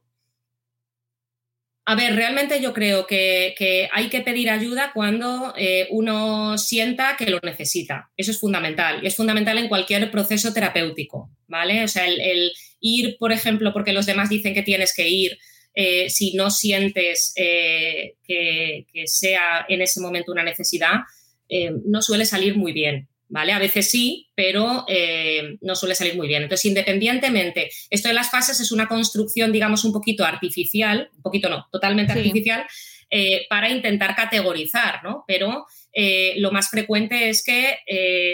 A ver, realmente yo creo que, hay que pedir ayuda cuando eh, uno sienta que lo necesita. Eso es fundamental. Y es fundamental en cualquier proceso terapéutico, ¿vale? O sea, el, ir, por ejemplo, porque los demás dicen que tienes que ir, eh, si no sientes que, que, sea en ese momento una necesidad, no suele salir muy bien. ¿Vale? A veces sí, pero eh, no suele salir muy bien. Entonces, independientemente, esto de las fases es una construcción, digamos, un poquito artificial, un poquito no, totalmente artificial, eh, para intentar categorizar, ¿no? Pero eh, lo más frecuente es que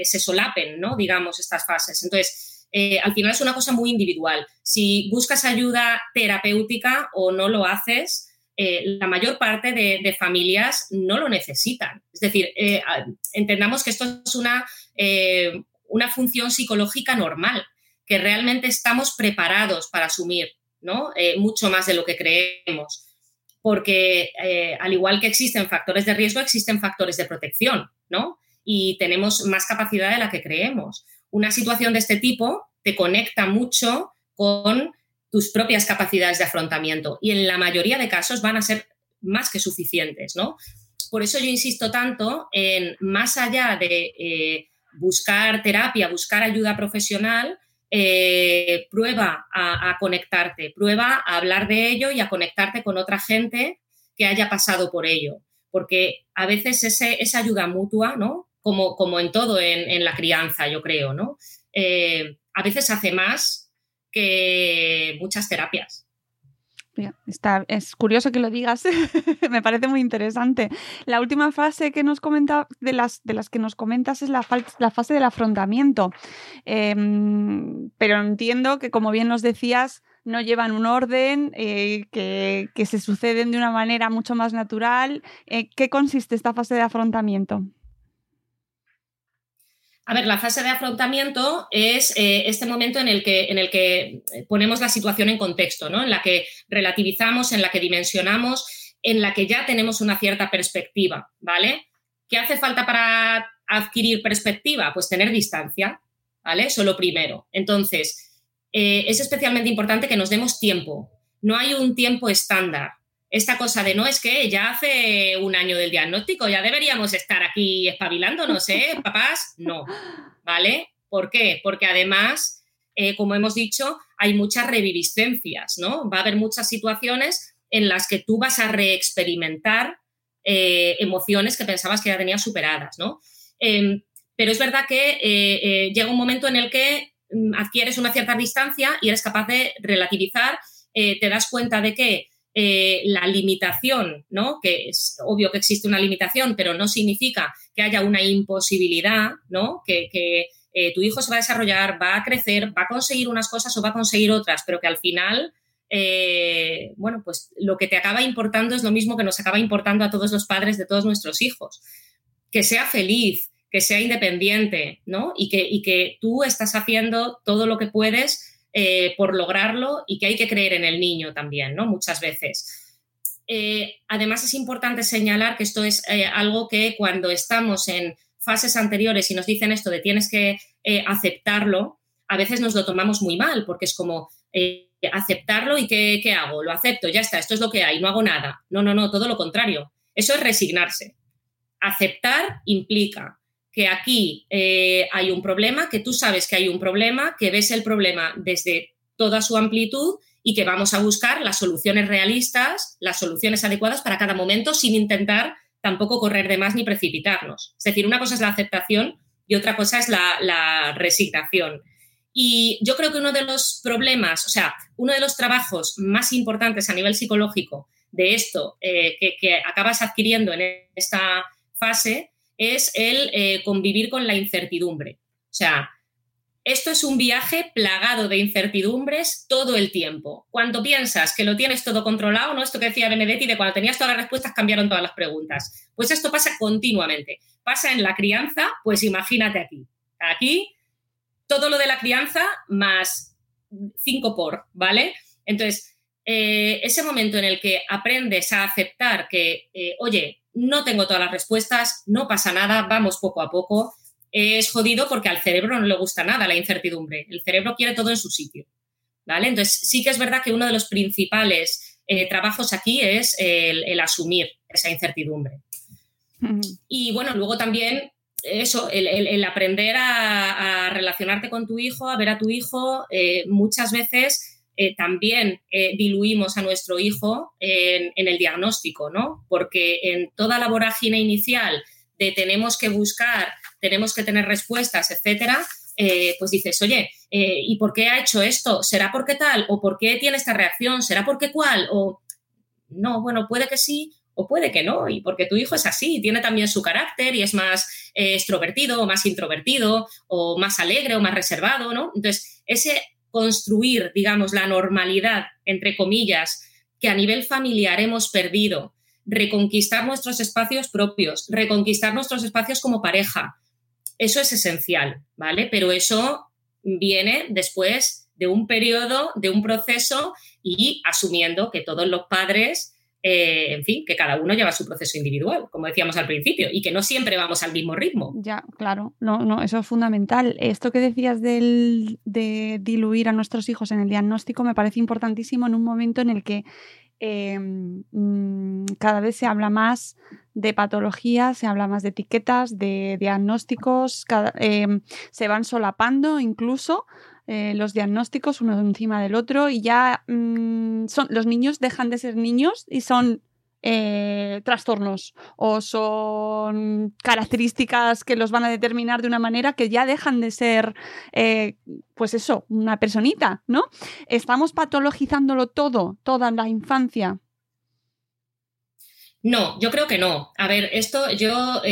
se solapen, ¿no? Digamos, estas fases. Entonces, al final es una cosa muy individual. Si buscas ayuda terapéutica o no lo haces, eh, la mayor parte de, familias no lo necesitan. Es decir, eh, entendamos que esto es una, eh, una función psicológica normal, que realmente estamos preparados para asumir, ¿no? mucho más de lo que creemos. Porque al igual que existen factores de riesgo, existen factores de protección, ¿no? Y tenemos más capacidad de la que creemos. Una situación de este tipo te conecta mucho con tus propias capacidades de afrontamiento y en la mayoría de casos van a ser más que suficientes, ¿no? Por eso yo insisto tanto en, más allá de eh, buscar terapia, buscar ayuda profesional, eh, prueba a, conectarte, prueba a hablar de ello y a conectarte con otra gente que haya pasado por ello. Porque a veces esa ayuda mutua, ¿no? Como, como en todo en, la crianza, yo creo, ¿no? Eh, a veces hace más que muchas terapias. Está, es curioso que lo digas, me parece muy interesante. La última fase que nos comenta, de las, de las que nos comentas es la, fase del afrontamiento. Em, pero entiendo que, como bien nos decías, no llevan un orden, eh, que, que, se suceden de una manera mucho más natural. Eh, ¿Qué consiste esta fase de afrontamiento? A ver, la fase de afrontamiento es eh, este momento en el, que, en el que ponemos la situación en contexto, ¿no? En la que relativizamos, en la que dimensionamos, en la que ya tenemos una cierta perspectiva, ¿vale? ¿Qué hace falta para adquirir perspectiva? Pues tener distancia, ¿vale? Eso lo primero. Entonces, eh, es especialmente importante que nos demos tiempo. No hay un tiempo estándar esta cosa de no es que ya hace un año del diagnóstico, ya deberíamos estar aquí espabilándonos, ¿eh, papás? No, ¿vale? ¿Por qué? Porque además, eh, como hemos dicho, hay muchas reviviscencias, ¿no? Va a haber muchas situaciones en las que tú vas a reexperimentar eh, emociones que pensabas que ya tenías superadas, ¿no? Em, pero es verdad que llega un momento en el que mm, adquieres una cierta distancia y eres capaz de relativizar, te das cuenta de que eh, la limitación, ¿no? Que es obvio que existe una limitación, pero no significa que haya una imposibilidad, ¿no? Que, eh, tu hijo se va a desarrollar, va a crecer, va a conseguir unas cosas o va a conseguir otras, pero que al final eh, bueno, pues lo que te acaba importando es lo mismo que nos acaba importando a todos los padres de todos nuestros hijos. Que sea feliz, que sea independiente, ¿no? Y que, y que tú estás haciendo todo lo que puedes eh, por lograrlo y que hay que creer en el niño también, ¿no? Muchas veces. Eh, además, es importante señalar que esto es algo que cuando estamos en fases anteriores y nos dicen esto de tienes que aceptarlo, a veces nos lo tomamos muy mal, porque es como, aceptarlo y ¿qué, ¿qué, hago? Lo acepto, ya está, esto es lo que hay, no hago nada. No, no, no, todo lo contrario. Eso es resignarse. Aceptar implica que aquí eh, hay un problema, que tú sabes que hay un problema, que ves el problema desde toda su amplitud y que vamos a buscar las soluciones realistas, las soluciones adecuadas para cada momento sin intentar tampoco correr de más ni precipitarnos. Es decir, una cosa es la aceptación y otra cosa es la, resignación. Y yo creo que uno de los problemas, o sea, uno de los trabajos más importantes a nivel psicológico de esto eh, que, acabas adquiriendo en esta fase es el eh, convivir con la incertidumbre. O sea, esto es un viaje plagado de incertidumbres todo el tiempo. Cuando piensas que lo tienes todo controlado, ¿no? Esto que decía Benedetti, de cuando tenías todas las respuestas cambiaron todas las preguntas. Pues esto pasa continuamente. Pasa en la crianza, pues imagínate aquí. Aquí todo lo de la crianza más 5 por, ¿vale? Entonces, eh, ese momento en el que aprendes a aceptar que, eh, oye, no tengo todas las respuestas, no pasa nada, vamos poco a poco, es jodido porque al cerebro no le gusta nada la incertidumbre. El cerebro quiere todo en su sitio, ¿vale? Entonces, sí que es verdad que uno de los principales eh, trabajos aquí es el asumir esa incertidumbre. Y bueno, luego también eso, el, aprender a, relacionarte con tu hijo, a ver a tu hijo, eh, muchas veces eh, también eh, diluimos a nuestro hijo en, el diagnóstico, ¿no? Porque en toda la vorágine inicial de tenemos que buscar, tenemos que tener respuestas, etcétera, pues dices, oye, ¿y por qué ha hecho esto? ¿Será porque tal? ¿O por qué tiene esta reacción? ¿Será porque cuál? O no, bueno, puede que sí, o puede que no, y porque tu hijo es así, tiene también su carácter y es más eh, extrovertido o más introvertido o más alegre o más reservado, ¿no? Entonces, ese construir, digamos, la normalidad, entre comillas, que a nivel familiar hemos perdido, reconquistar nuestros espacios propios, reconquistar nuestros espacios como pareja, eso es esencial, ¿vale? Pero eso viene después de un periodo, de un proceso y asumiendo que todos los padres eh, en fin, que cada uno lleva su proceso individual, como decíamos al principio, y que no siempre vamos al mismo ritmo. Ya, claro, no, no, eso es fundamental. Esto que decías del, de diluir a nuestros hijos en el diagnóstico me parece importantísimo en un momento en el que em, mm, cada vez se habla más de patologías, se habla más de etiquetas, de diagnósticos, em, se van solapando incluso eh, los diagnósticos uno encima del otro y ya mm, son, los niños dejan de ser niños y son eh, trastornos o son características que los van a determinar de una manera que ya dejan de ser, eh, pues eso, una personita, ¿no? Estamos patologizándolo todo, toda la infancia. No, yo creo que no. A ver, esto yo,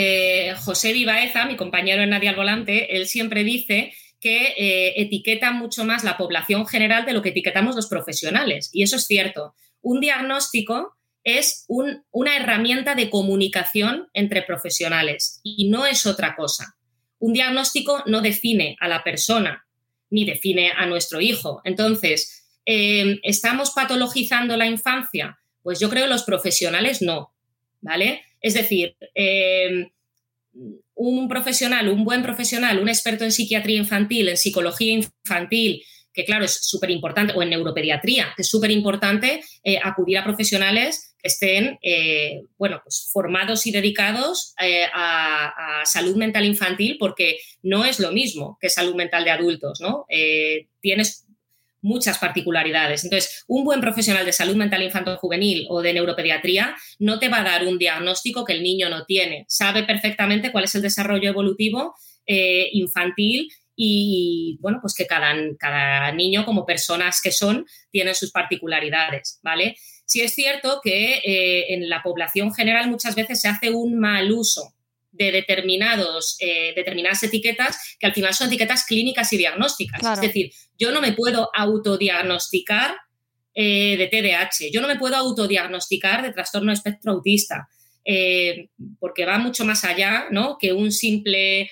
José Vivaeza, mi compañero en Nadia al Volante, él siempre dice que eh, etiqueta mucho más la población general de lo que etiquetamos los profesionales. Y eso es cierto. Un diagnóstico es una herramienta de comunicación entre profesionales y no es otra cosa. Un diagnóstico no define a la persona ni define a nuestro hijo. Entonces, eh, ¿estamos patologizando la infancia? Pues yo creo los profesionales no, ¿vale? Es decir, eh, un profesional, un buen profesional, un experto en psiquiatría infantil, en psicología infantil, que claro, es súper importante, o en neuropediatría, que es súper importante eh, acudir a profesionales que estén, eh, bueno, pues formados y dedicados eh, a, a, salud mental infantil, porque no es lo mismo que salud mental de adultos, ¿no? tienes muchas particularidades. Entonces, un buen profesional de salud mental infanto-juvenil o de neuropediatría no te va a dar un diagnóstico que el niño no tiene. Sabe perfectamente cuál es el desarrollo evolutivo eh, infantil y, bueno, pues que cada, niño, como personas que son, tienen sus particularidades, ¿vale? Sí es cierto que eh, en la población general muchas veces se hace un mal uso de determinados, eh, determinadas etiquetas que al final son etiquetas clínicas y diagnósticas. Es decir, yo no me puedo autodiagnosticar eh, de TDAH. Yo no me puedo autodiagnosticar de trastorno espectro autista, eh, porque va mucho más allá ¿no? que un simple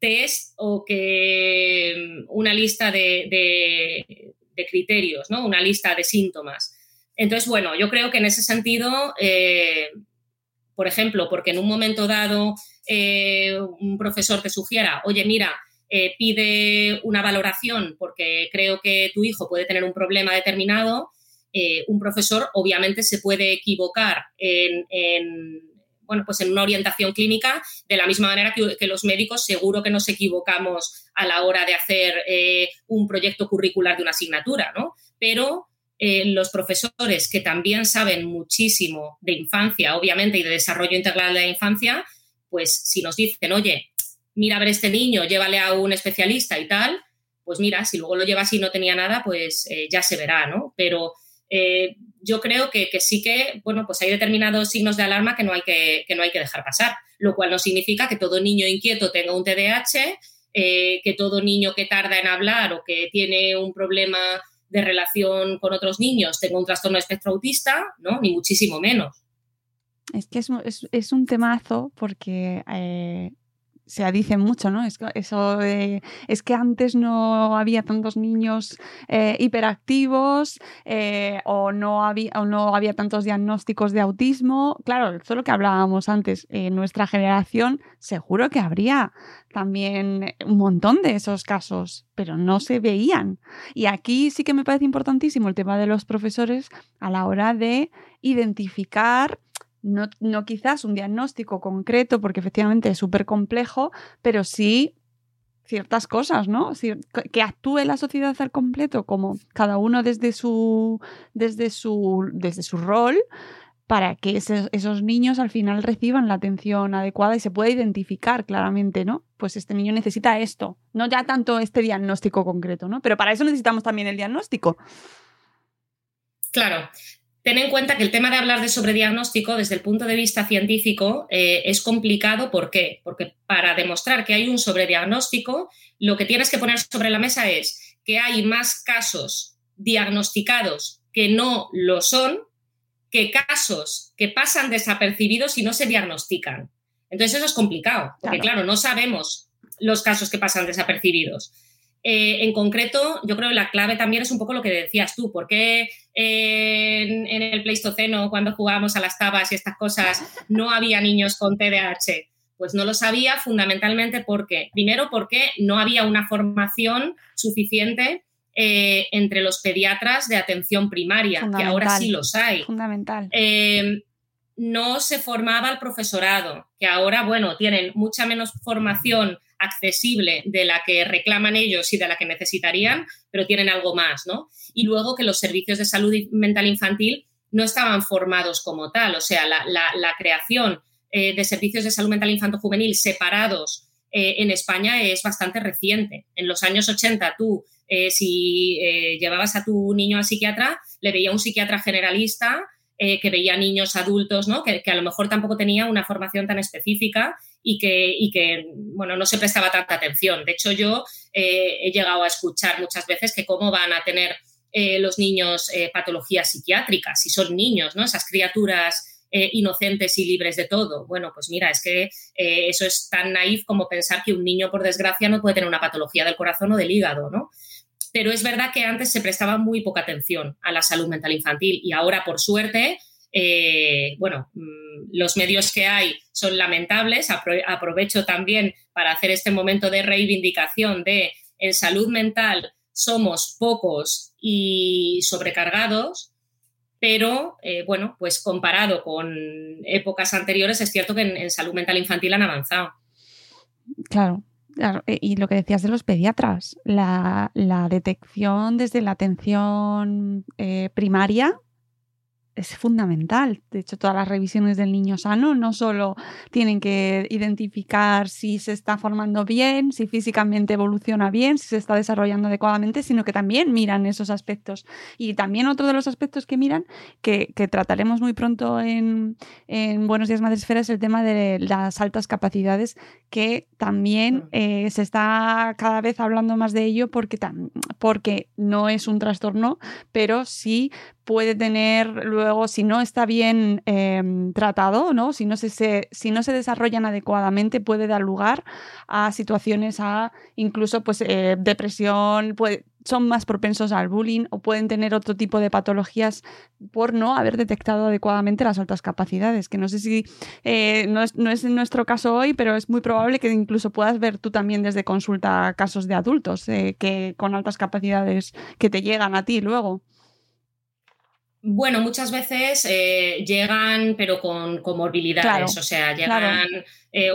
test o que una lista de, criterios, ¿no? una lista de síntomas. Entonces, bueno, yo creo que en ese sentido, por ejemplo, porque en un momento dado un profesor te sugiera, oye, mira, pide una valoración porque creo que tu hijo puede tener un problema determinado, eh, un profesor obviamente se puede equivocar en, bueno, pues en una orientación clínica de la misma manera que, los médicos seguro que nos equivocamos a la hora de hacer eh, un proyecto curricular de una asignatura, ¿no? Pero eh, los profesores que también saben muchísimo de infancia, obviamente, y de desarrollo integral de la infancia, pues si nos dicen, oye, mira a ver este niño, llévale a un especialista y tal, pues mira, si luego lo llevas y no tenía nada, pues ya se verá, ¿no? Pero eh, yo creo que, sí que, bueno, pues hay determinados signos de alarma que no, hay que, no hay que dejar pasar, lo cual no significa que todo niño inquieto tenga un TDAH, eh, que todo niño que tarda en hablar o que tiene un problema de relación con otros niños tenga un trastorno espectro autista, ¿no? Ni muchísimo menos. Es que es, un temazo porque eh, se dice mucho, ¿no? Es, eso de, es que antes no había tantos niños eh, hiperactivos eh, o, no había, o no había tantos diagnósticos de autismo. Claro, eso es lo que hablábamos antes. En nuestra generación seguro que habría también un montón de esos casos, pero no se veían. Y aquí sí que me parece importantísimo el tema de los profesores a la hora de identificar no, quizás un diagnóstico concreto, porque efectivamente es súper complejo, pero sí ciertas cosas, ¿no? Que actúe la sociedad al completo, como cada uno desde su, desde su, desde su rol, para que esos, niños al final reciban la atención adecuada y se pueda identificar claramente, ¿no? Pues este niño necesita esto, no ya tanto este diagnóstico concreto, ¿no? Pero para eso necesitamos también el diagnóstico. Claro, Ten en cuenta que el tema de hablar de sobrediagnóstico desde el punto de vista científico eh, es complicado. ¿Por qué? Porque para demostrar que hay un sobrediagnóstico, lo que tienes que poner sobre la mesa es que hay más casos diagnosticados que no lo son que casos que pasan desapercibidos y no se diagnostican. Entonces eso es complicado, porque claro, no sabemos los casos que pasan desapercibidos. Eh, en concreto, yo creo que la clave también es un poco lo que decías tú, porque en, el Pleistoceno, cuando jugábamos a las tabas y estas cosas, no había niños con TDAH. Pues no lo sabía fundamentalmente porque, primero, porque no había una formación suficiente eh, entre los pediatras de atención primaria, que ahora sí los hay. Fundamental. Eh, no se formaba el profesorado, que ahora, bueno, tienen mucha menos formación accesible de la que reclaman ellos y de la que necesitarían, pero tienen algo más, ¿no? Y luego que los servicios de salud mental infantil no estaban formados como tal, o sea, la, creación eh, de servicios de salud mental infanto-juvenil separados eh, en España es bastante reciente. En los años 80 tú, eh, si llevabas a tu niño al psiquiatra, le veía un psiquiatra generalista que veía niños adultos, ¿no? Que, a lo mejor tampoco tenía una formación tan específica y que, y que bueno, no se prestaba tanta atención. De hecho, yo eh, he llegado a escuchar muchas veces que cómo van a tener eh, los niños eh, patologías psiquiátricas, si son niños, ¿no? Esas criaturas inocentes y libres de todo. Bueno, pues mira, es que eso es tan naif como pensar que un niño, por desgracia, no puede tener una patología del corazón o del hígado, ¿no? Pero es verdad que antes se prestaba muy poca atención a la salud mental infantil y ahora, por suerte, eh, bueno, mm, los medios que hay son lamentables. aprovecho también para hacer este momento de reivindicación de en salud mental somos pocos y sobrecargados, pero eh, bueno, pues comparado con épocas anteriores es cierto que en, salud mental infantil han avanzado. Claro, eh, y lo que decías de los pediatras, la, detección desde la atención primaria es fundamental. De hecho, todas las revisiones del niño sano no solo tienen que identificar si se está formando bien, si físicamente evoluciona bien, si se está desarrollando adecuadamente, sino que también miran esos aspectos. Y también otro de los aspectos que miran, que, trataremos muy pronto en, Buenos Días Madresfera, es el tema de las altas capacidades, que también eh, se está cada vez hablando más de ello porque, porque no es un trastorno, pero sí puede tener luego, si no está bien em, tratado, ¿no? Si, no se, si no se desarrollan adecuadamente, puede dar lugar a situaciones a incluso pues, eh, depresión, puede, son más propensos al bullying o pueden tener otro tipo de patologías por no haber detectado adecuadamente las altas capacidades. Que no sé si eh, no, es, no, es, en nuestro caso hoy, pero es muy probable que incluso puedas ver tú también desde consulta casos de adultos eh, que con altas capacidades que te llegan a ti luego. Bueno, muchas veces eh, llegan, pero con comorbilidades, o sea, llegan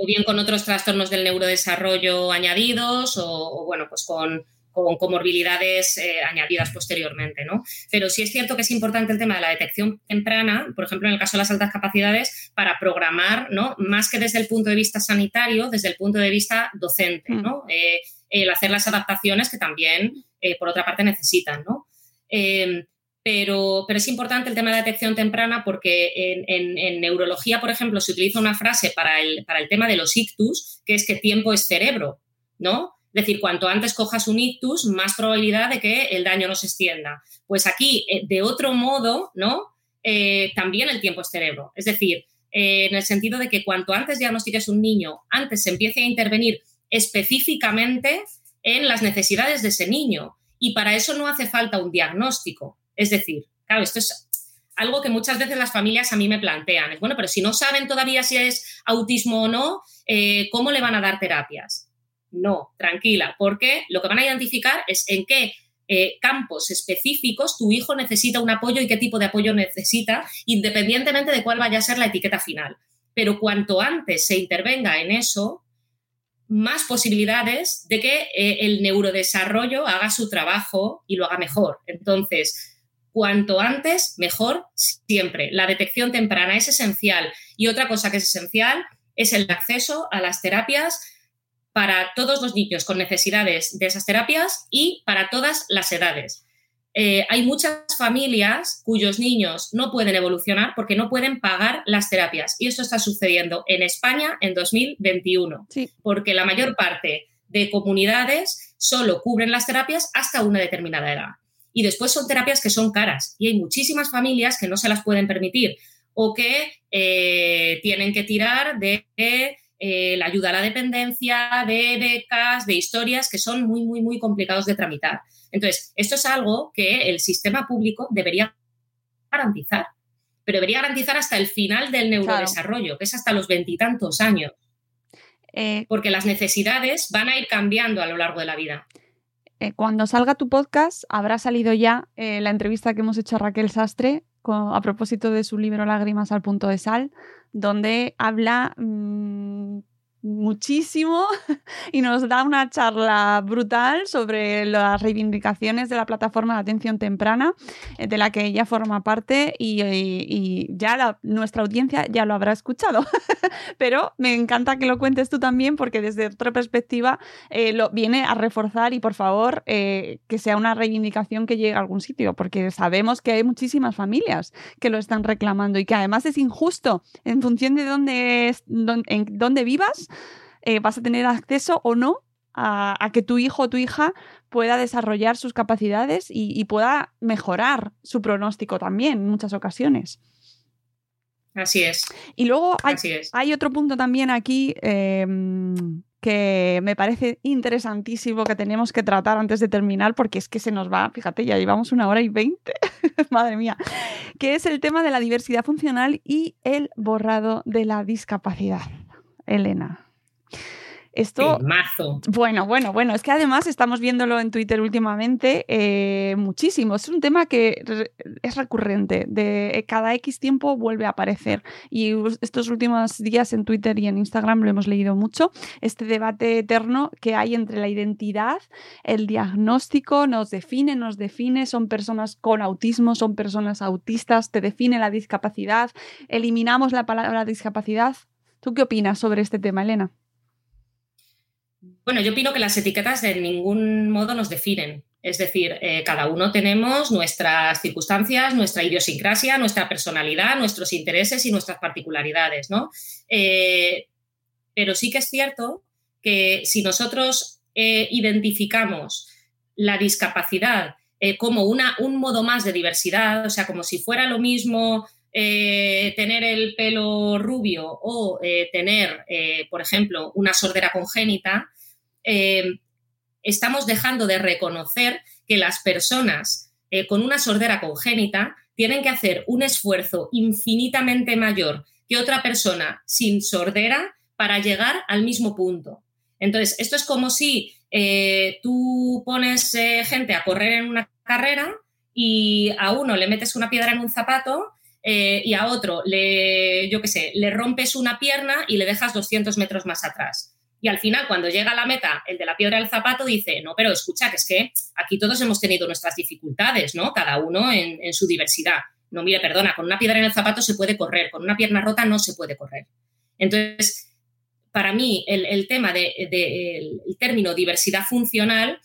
o bien con otros trastornos del neurodesarrollo añadidos o bueno, pues con con comorbilidades eh, añadidas posteriormente, ¿no? Pero sí es cierto que es importante el tema de la detección temprana, por ejemplo, en el caso de las altas capacidades, para programar, ¿no? Más que desde el punto de vista sanitario, desde el punto de vista docente, ¿no? Mm. Eh, el hacer las adaptaciones que también, eh, por otra parte, necesitan, ¿no? Pero, pero, es importante el tema de la detección temprana porque en, neurología, por ejemplo, se utiliza una frase para el, para el tema de los ictus, que es que tiempo es cerebro, ¿no? Es decir, cuanto antes cojas un ictus, más probabilidad de que el daño no se extienda. Pues aquí, eh, de otro modo, ¿no? Eh, también el tiempo es cerebro. Es decir, eh, en el sentido de que cuanto antes diagnostiques un niño, antes se empiece a intervenir específicamente en las necesidades de ese niño. Y para eso no hace falta un diagnóstico. Es decir, claro, esto es algo que muchas veces las familias a mí me plantean. Es bueno, pero si no saben todavía si es autismo o no, ¿cómo le van a dar terapias? No, tranquila, porque lo que van a identificar es en qué eh, campos específicos tu hijo necesita un apoyo y qué tipo de apoyo necesita, independientemente de cuál vaya a ser la etiqueta final. Pero cuanto antes se intervenga en eso, más posibilidades de que eh, el neurodesarrollo haga su trabajo y lo haga mejor. Entonces, cuanto antes, mejor siempre. La detección temprana es esencial. Y otra cosa que es esencial es el acceso a las terapias para todos los niños con necesidades de esas terapias y para todas las edades. Eh, hay muchas familias cuyos niños no pueden evolucionar porque no pueden pagar las terapias. Y esto está sucediendo en España en 2021, porque la mayor parte de comunidades solo cubren las terapias hasta una determinada edad. Y después son terapias que son caras y hay muchísimas familias que no se las pueden permitir o que eh, tienen que tirar de eh, la ayuda a la dependencia, de becas, de historias que son muy, muy, muy complicados de tramitar. Entonces, esto es algo que el sistema público debería garantizar, pero debería garantizar hasta el final del neurodesarrollo, que es hasta los veintitantos años. Eh, porque las necesidades van a ir cambiando a lo largo de la vida. Eh, cuando salga tu podcast, habrá salido ya la entrevista que hemos hecho a Raquel Sastre a propósito de su libro Lágrimas al punto de sal, donde habla mm, muchísimo y nos da una charla brutal sobre las reivindicaciones de la plataforma de atención temprana eh, de la que ella forma parte y, ya nuestra audiencia ya lo habrá escuchado. Pero me encanta que lo cuentes tú también porque desde otra perspectiva eh, lo viene a reforzar y por favor eh, que sea una reivindicación que llegue a algún sitio porque sabemos que hay muchísimas familias que lo están reclamando y que además es injusto en función de dónde, en dónde vivas eh, vas a tener acceso o no a, que tu hijo o tu hija pueda desarrollar sus capacidades y, pueda mejorar su pronóstico también en muchas ocasiones. Así es. Y luego hay, otro punto también aquí em, que me parece interesantísimo que tenemos que tratar antes de terminar, porque es que se nos va, fíjate, ya llevamos una hora y veinte, madre mía, que es el tema de la diversidad funcional y el borrado de la discapacidad. Elena. Esto. Bueno, bueno, bueno. Es que además estamos viéndolo en Twitter últimamente eh, muchísimo. Es un tema que es recurrente. De cada X tiempo vuelve a aparecer. Y estos últimos días en Twitter y en Instagram lo hemos leído mucho. Este debate eterno que hay entre la identidad, el diagnóstico, nos define, nos define. Son personas con autismo, son personas autistas, te define la discapacidad. Eliminamos la palabra discapacidad. ¿Tú qué opinas sobre este tema, Elena? Bueno, yo opino que las etiquetas de ningún modo nos definen. Es decir, eh, cada uno tenemos nuestras circunstancias, nuestra idiosincrasia, nuestra personalidad, nuestros intereses y nuestras particularidades, ¿no? Eh, pero sí que es cierto que si nosotros eh, identificamos la discapacidad como una, un modo más de diversidad, o sea, como si fuera lo mismo tener el pelo rubio o tener, por ejemplo, una sordera congénita, estamos dejando de reconocer que las personas con una sordera congénita tienen que hacer un esfuerzo infinitamente mayor que otra persona sin sordera para llegar al mismo punto. Entonces, esto es como si eh, tú pones eh, gente a correr en una carrera y a uno le metes una piedra en un zapato eh, y a otro le, yo qué sé, le rompes una pierna y le dejas 200 metros más atrás. Y al final, cuando llega a la meta, el de la piedra del zapato dice, no, pero escucha, que es que aquí todos hemos tenido nuestras dificultades, ¿no? Cada uno en su diversidad. No, mire, perdona, con una piedra en el zapato se puede correr, con una pierna rota no se puede correr. Entonces, para mí, el, tema del de, término diversidad funcional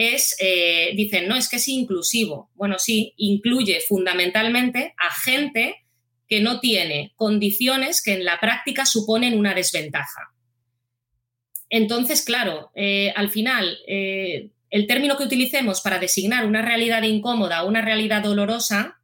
es, eh, dicen, no, es que es inclusivo. Bueno, sí, incluye fundamentalmente a gente que no tiene condiciones que en la práctica suponen una desventaja. Entonces, claro, eh, al final, eh, el término que utilicemos para designar una realidad incómoda o una realidad dolorosa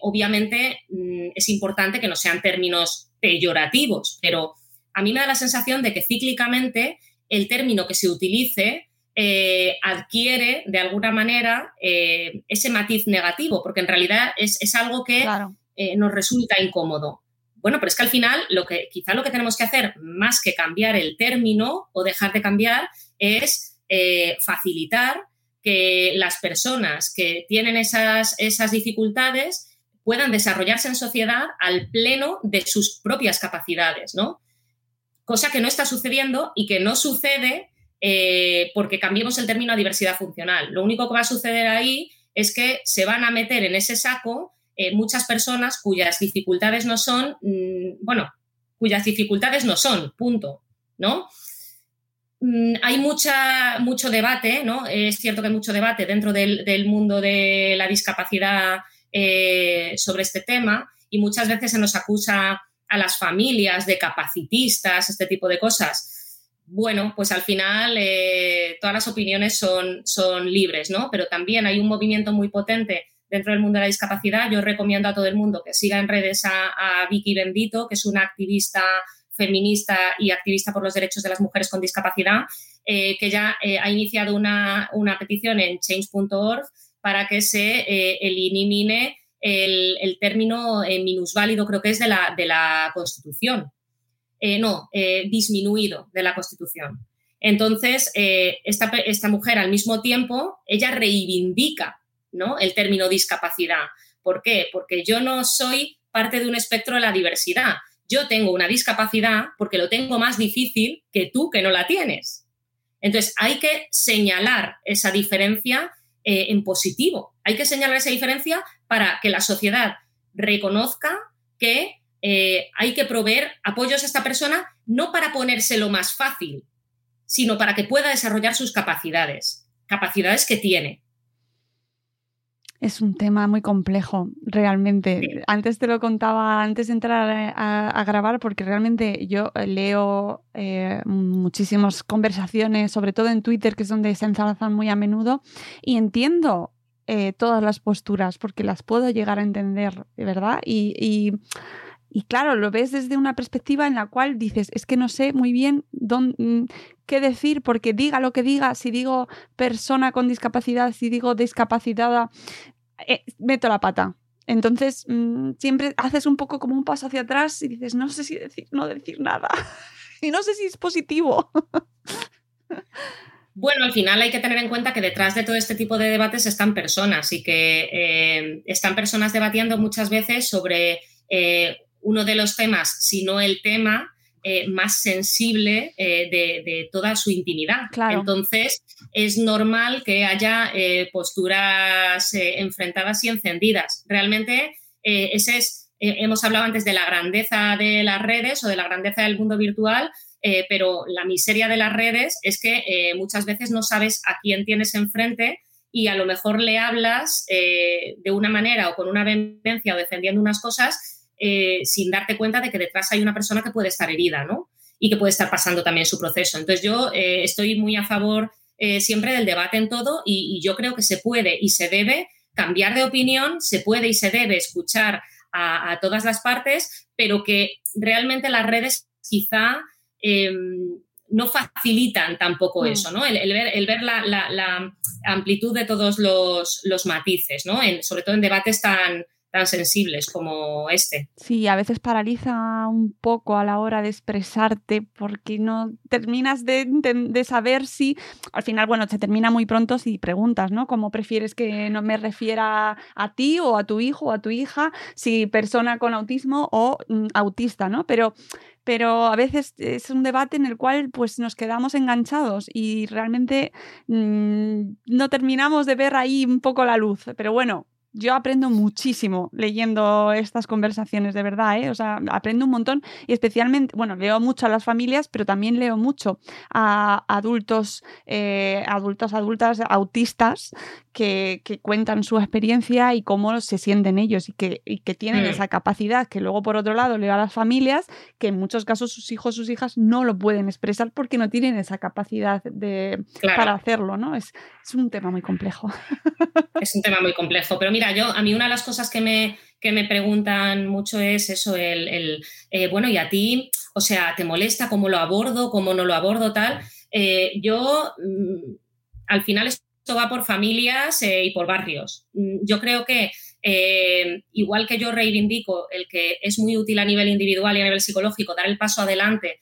obviamente mm, es importante que no sean términos peyorativos, pero a mí me da la sensación de que cíclicamente el término que se utilice eh, adquiere de alguna manera eh, ese matiz negativo, porque en realidad es, algo que nos resulta incómodo. Bueno, pero es que al final lo que quizá lo que tenemos que hacer, más que cambiar el término o dejar de cambiar, es facilitar que las personas que tienen esas, esas dificultades puedan desarrollarse en sociedad al pleno de sus propias capacidades, ¿no? Cosa que no está sucediendo y que no sucede eh, porque cambiemos el término a diversidad funcional. Lo único que va a suceder ahí es que se van a meter en ese saco eh, muchas personas cuyas dificultades no son, mm, bueno, cuyas dificultades no son, punto, ¿no? Mm, hay mucha, mucho debate, ¿no? Es cierto que hay mucho debate dentro del, mundo de la discapacidad eh, sobre este tema y muchas veces se nos acusa a las familias de capacitistas, este tipo de cosas. Bueno, pues al final eh, todas las opiniones son, son libres, ¿no? Pero también hay un movimiento muy potente dentro del mundo de la discapacidad. Yo recomiendo a todo el mundo que siga en redes a, Vicky Bendito, que es una activista feminista y activista por los derechos de las mujeres con discapacidad, eh, que ya eh, ha iniciado una, petición en change.org para que se elimine el, término minusválido, creo que es de la, de la Constitución. No, disminuido de la Constitución. Entonces, esta, esta, mujer al mismo tiempo, ella reivindica ¿no? el término discapacidad. ¿Por qué? Porque yo no soy parte de un espectro de la diversidad yo tengo una discapacidad porque lo tengo más difícil que tú que no la tienes. Entonces, hay que señalar esa diferencia eh, en positivo. Hay que señalar esa diferencia para que la sociedad reconozca que eh, hay que proveer apoyos a esta persona no para ponérselo más fácil, sino para que pueda desarrollar sus capacidades, capacidades que tiene. Es un tema muy complejo, realmente. Antes te lo contaba, antes de entrar a, grabar, porque realmente yo leo eh, muchísimas conversaciones, sobre todo en Twitter, que es donde se ensalzan muy a menudo, y entiendo eh, todas las posturas, porque las puedo llegar a entender, ¿verdad? Y, y, claro, lo ves desde una perspectiva en la cual dices, es que no sé muy bien dónde, qué decir, porque diga lo que diga, si digo persona con discapacidad, si digo discapacitada, eh, meto la pata. Entonces, mm, siempre haces un poco como un paso hacia atrás y dices, no sé si decir, no decir nada. y no sé si es positivo. Bueno, al final hay que tener en cuenta que detrás de todo este tipo de debates están personas y que eh, están personas debatiendo muchas veces sobre eh, uno de los temas, si no el tema, eh, más sensible eh, de, toda su intimidad. Entonces, es normal que haya eh, posturas enfrentadas y encendidas. Realmente, ese es, hemos hablado antes de la grandeza de las redes o de la grandeza del mundo virtual, pero la miseria de las redes es que muchas veces no sabes a quién tienes enfrente y a lo mejor le hablas de una manera o con una vehemencia o defendiendo unas cosas eh, sin darte cuenta de que detrás hay una persona que puede estar herida, ¿no? Y que puede estar pasando también su proceso. Entonces yo eh, estoy muy a favor eh, siempre del debate en todo y, yo creo que se puede y se debe cambiar de opinión, se puede y se debe escuchar a, todas las partes, pero que realmente las redes quizá em, no facilitan tampoco mm. eso, ¿no? El, ver, la, amplitud de todos los, matices, ¿no? sobre todo en debates tan, tan sensibles como este. Sí, a veces paraliza un poco a la hora de expresarte porque no terminas de, saber si, al final, bueno, se termina muy pronto si preguntas, ¿no? ¿Cómo prefieres que no me refiera a ti o a tu hijo o a tu hija, si persona con autismo o mm, autista, ¿no? Pero pero a veces es un debate en el cual pues nos quedamos enganchados y realmente mm, no terminamos de ver ahí un poco la luz. Pero bueno, yo aprendo muchísimo leyendo estas conversaciones, de verdad, ¿eh? O sea, aprendo un montón y especialmente, bueno, leo mucho a las familias, pero también leo mucho a adultos, eh, adultos, adultas, autistas que, cuentan su experiencia y cómo se sienten ellos y que, que tienen mm. esa capacidad, que luego por otro lado leo a las familias que en muchos casos sus hijos, sus hijas no lo pueden expresar porque no tienen esa capacidad de, para hacerlo, ¿no? Es, es un tema muy complejo. Es un tema muy complejo, pero mira, yo, a mí una de las cosas que me, que me preguntan mucho es eso, el, eh, bueno, ¿y a ti? O sea, ¿te molesta cómo lo abordo, cómo no lo abordo, tal? Eh, yo, mm, al final esto va por familias eh, y por barrios. Mm, yo creo que, igual que yo reivindico el que es muy útil a nivel individual y a nivel psicológico dar el paso adelante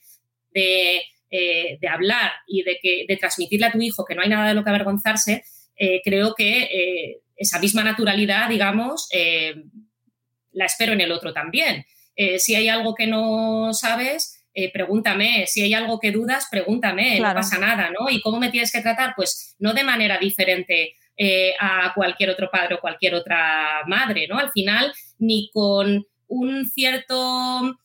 de, de hablar y de, que, de transmitirle a tu hijo que no hay nada de lo que avergonzarse, creo que esa misma naturalidad, digamos, eh, la espero en el otro también. Eh, si hay algo que no sabes, eh, pregúntame. Si hay algo que dudas, pregúntame. No pasa nada, ¿no? ¿Y cómo me tienes que tratar? Pues no de manera diferente a cualquier otro padre o cualquier otra madre, ¿no? Al final, ni con un cierto,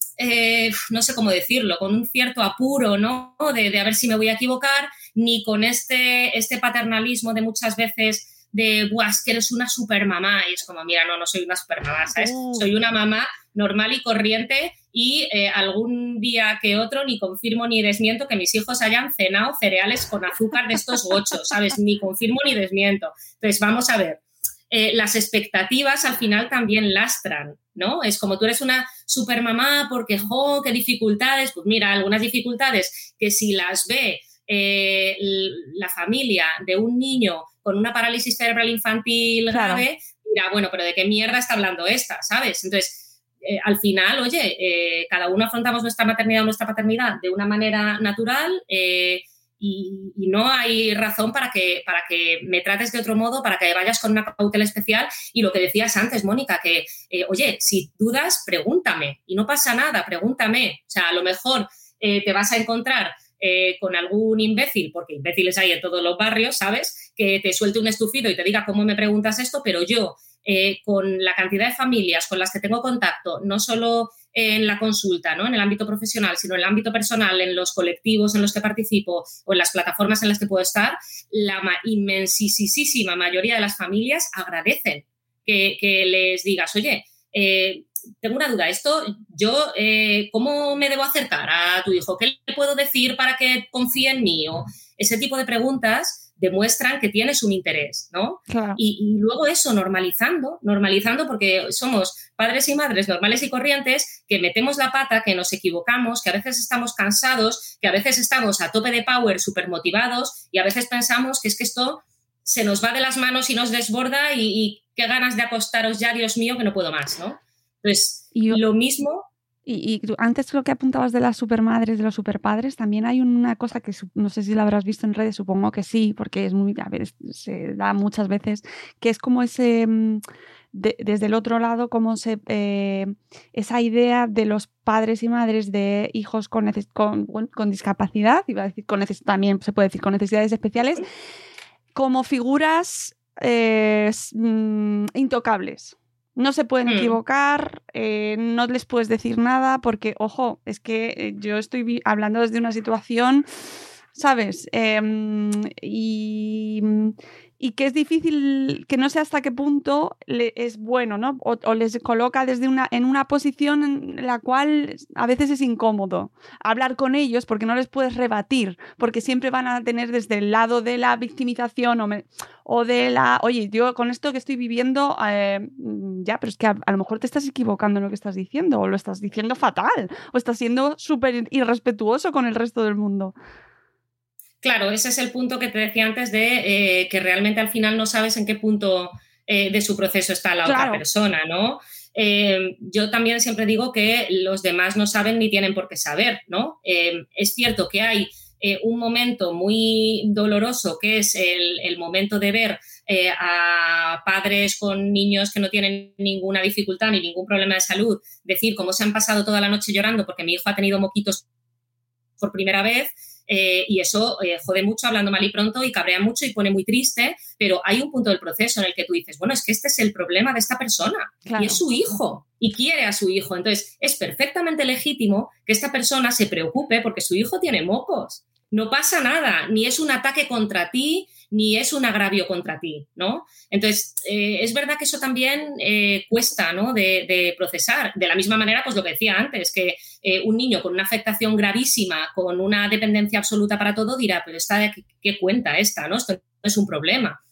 no sé cómo decirlo, con un cierto apuro, ¿no? De, de, a ver si me voy a equivocar, ni con este, este paternalismo de muchas veces de, Buah, que eres una super mamá. Y es como, mira, no, no soy una super mamá, ¿sabes? Oh. Soy una mamá normal y corriente y eh, algún día que otro ni confirmo ni desmiento que mis hijos hayan cenado cereales con azúcar de estos gochos, ¿sabes? Ni confirmo ni desmiento. Entonces, vamos a ver. Eh, las expectativas al final también lastran, ¿no? Es como tú eres una super mamá porque, jo, qué dificultades. Pues mira, algunas dificultades que si las ve eh, la familia de un niño con una parálisis cerebral infantil grave, mira, bueno, pero ¿de qué mierda está hablando esta? ¿Sabes? Entonces, eh, al final, oye, eh, cada uno afrontamos nuestra maternidad o nuestra paternidad de una manera natural y, no hay razón para que, para que me trates de otro modo, para que vayas con una cautela especial. Y lo que decías antes, Mónica, que, oye, si dudas, pregúntame y no pasa nada, pregúntame. O sea, a lo mejor te vas a encontrar eh, con algún imbécil, porque imbéciles hay en todos los barrios, ¿sabes? Que te suelte un estufido y te diga cómo me preguntas esto, pero yo, eh, con la cantidad de familias con las que tengo contacto, no solo en la consulta, ¿no? en el ámbito profesional, sino en el ámbito personal, en los colectivos en los que participo o en las plataformas en las que puedo estar, la inmensísima mayoría de las familias agradecen que, les digas, oye, eh, tengo una duda, esto yo, eh, ¿cómo me debo acercar a tu hijo? ¿Qué le puedo decir para que confíe en mí? O ese tipo de preguntas demuestran que tienes un interés, ¿no? Y, luego eso, normalizando, normalizando porque somos padres y madres normales y corrientes que metemos la pata, que nos equivocamos, que a veces estamos cansados, que a veces estamos a tope de power, súper motivados y a veces pensamos que es que esto se nos va de las manos y nos desborda y, y qué ganas de acostaros ya, Dios mío, que no puedo más, ¿no? Entonces, lo mismo. Y, antes lo que apuntabas de las supermadres, de los superpadres, también hay una cosa que no sé si la habrás visto en redes, supongo que sí, porque es muy, a ver, se da muchas veces, que es como ese, mm, desde el otro lado, como se, eh, esa idea de los padres y madres de hijos con, con, con discapacidad, iba a decir, con también se puede decir con necesidades especiales, como figuras eh, mm, intocables. No se pueden mm. equivocar, eh, no les puedes decir nada porque, ojo, es que eh, yo estoy hablando desde una situación, ¿sabes? Em, y, y que es difícil, que no sé hasta qué punto le, es bueno, ¿no? O, les coloca desde una, en una posición en la cual a veces es incómodo hablar con ellos porque no les puedes rebatir, porque siempre van a tener desde el lado de la victimización o, de la, oye, yo con esto que estoy viviendo, eh, ya, pero es que a, lo mejor te estás equivocando en lo que estás diciendo, o lo estás diciendo fatal, o estás siendo súper irrespetuoso con el resto del mundo. Claro, ese es el punto que te decía antes de eh, que realmente al final no sabes en qué punto eh, de su proceso está la otra persona, ¿no? Eh, yo también siempre digo que los demás no saben ni tienen por qué saber, ¿no? es cierto que hay un momento muy doloroso que es el, momento de ver a padres con niños que no tienen ninguna dificultad ni ningún problema de salud, decir cómo se han pasado toda la noche llorando porque mi hijo ha tenido moquitos por primera vez eh, y eso eh, jode mucho hablando mal y pronto y cabrea mucho y pone muy triste, pero hay un punto del proceso en el que tú dices, bueno, es que este es el problema de esta persona y es su hijo y quiere a su hijo. Entonces, es perfectamente legítimo que esta persona se preocupe porque su hijo tiene mocos. No pasa nada, ni es un ataque contra ti, ni es un agravio contra ti, ¿no? Entonces, eh, es verdad que eso también eh, cuesta, ¿no? De, procesar. De la misma manera, pues lo que decía antes, que eh, un niño con una afectación gravísima, con una dependencia absoluta para todo, dirá, pero esta, ¿qué, qué cuenta esta, no? Esto no es un problema.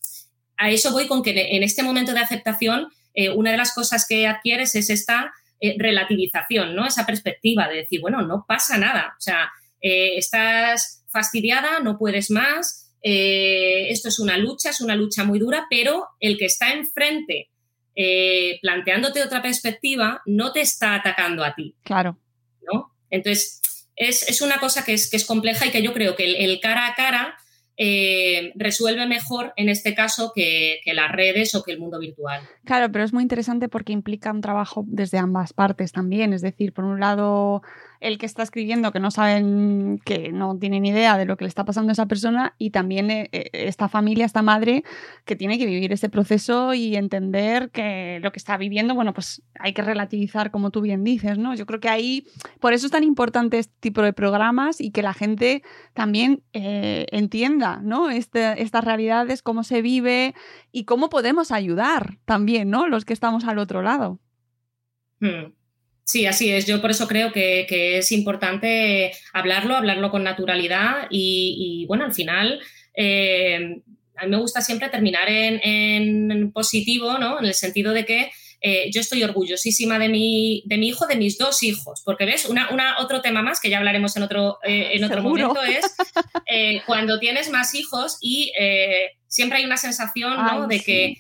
A eso voy con que en este momento de aceptación, una de las cosas que adquieres es esta relativización, ¿no? Esa perspectiva de decir, bueno, no pasa nada. O sea, estás fastidiada, no puedes más, eh, esto es una lucha, es una lucha muy dura, pero el que está enfrente eh, planteándote otra perspectiva no te está atacando a ti. Claro. ¿No? Entonces, es, una cosa que es, compleja y que yo creo que el, cara a cara eh, resuelve mejor en este caso que, que, las redes o que el mundo virtual. Claro, pero es muy interesante porque implica un trabajo desde ambas partes también. Es decir, por un lado el que está escribiendo que no saben, que no tienen idea de lo que le está pasando a esa persona y también eh, eh, esta familia, esta madre que tiene que vivir ese proceso y entender que lo que está viviendo, bueno, pues hay que relativizar como tú bien dices, ¿no? Yo creo que ahí, por eso es tan importante este tipo de programas y que la gente también eh, entienda, ¿no? Este, estas realidades, cómo se vive y cómo podemos ayudar también, ¿no? Los que estamos al otro lado. Hmm. Sí, así es. Yo por eso creo que, es importante hablarlo, hablarlo con naturalidad y, bueno, al final eh, a mí me gusta siempre terminar en, positivo, ¿no? En el sentido de que eh, yo estoy orgullosísima de mi, de mi hijo, de mis dos hijos, porque ves, una, otro tema más que ya hablaremos en otro, eh, en otro momento es cuando tienes más hijos y siempre hay una sensación ¿no? de que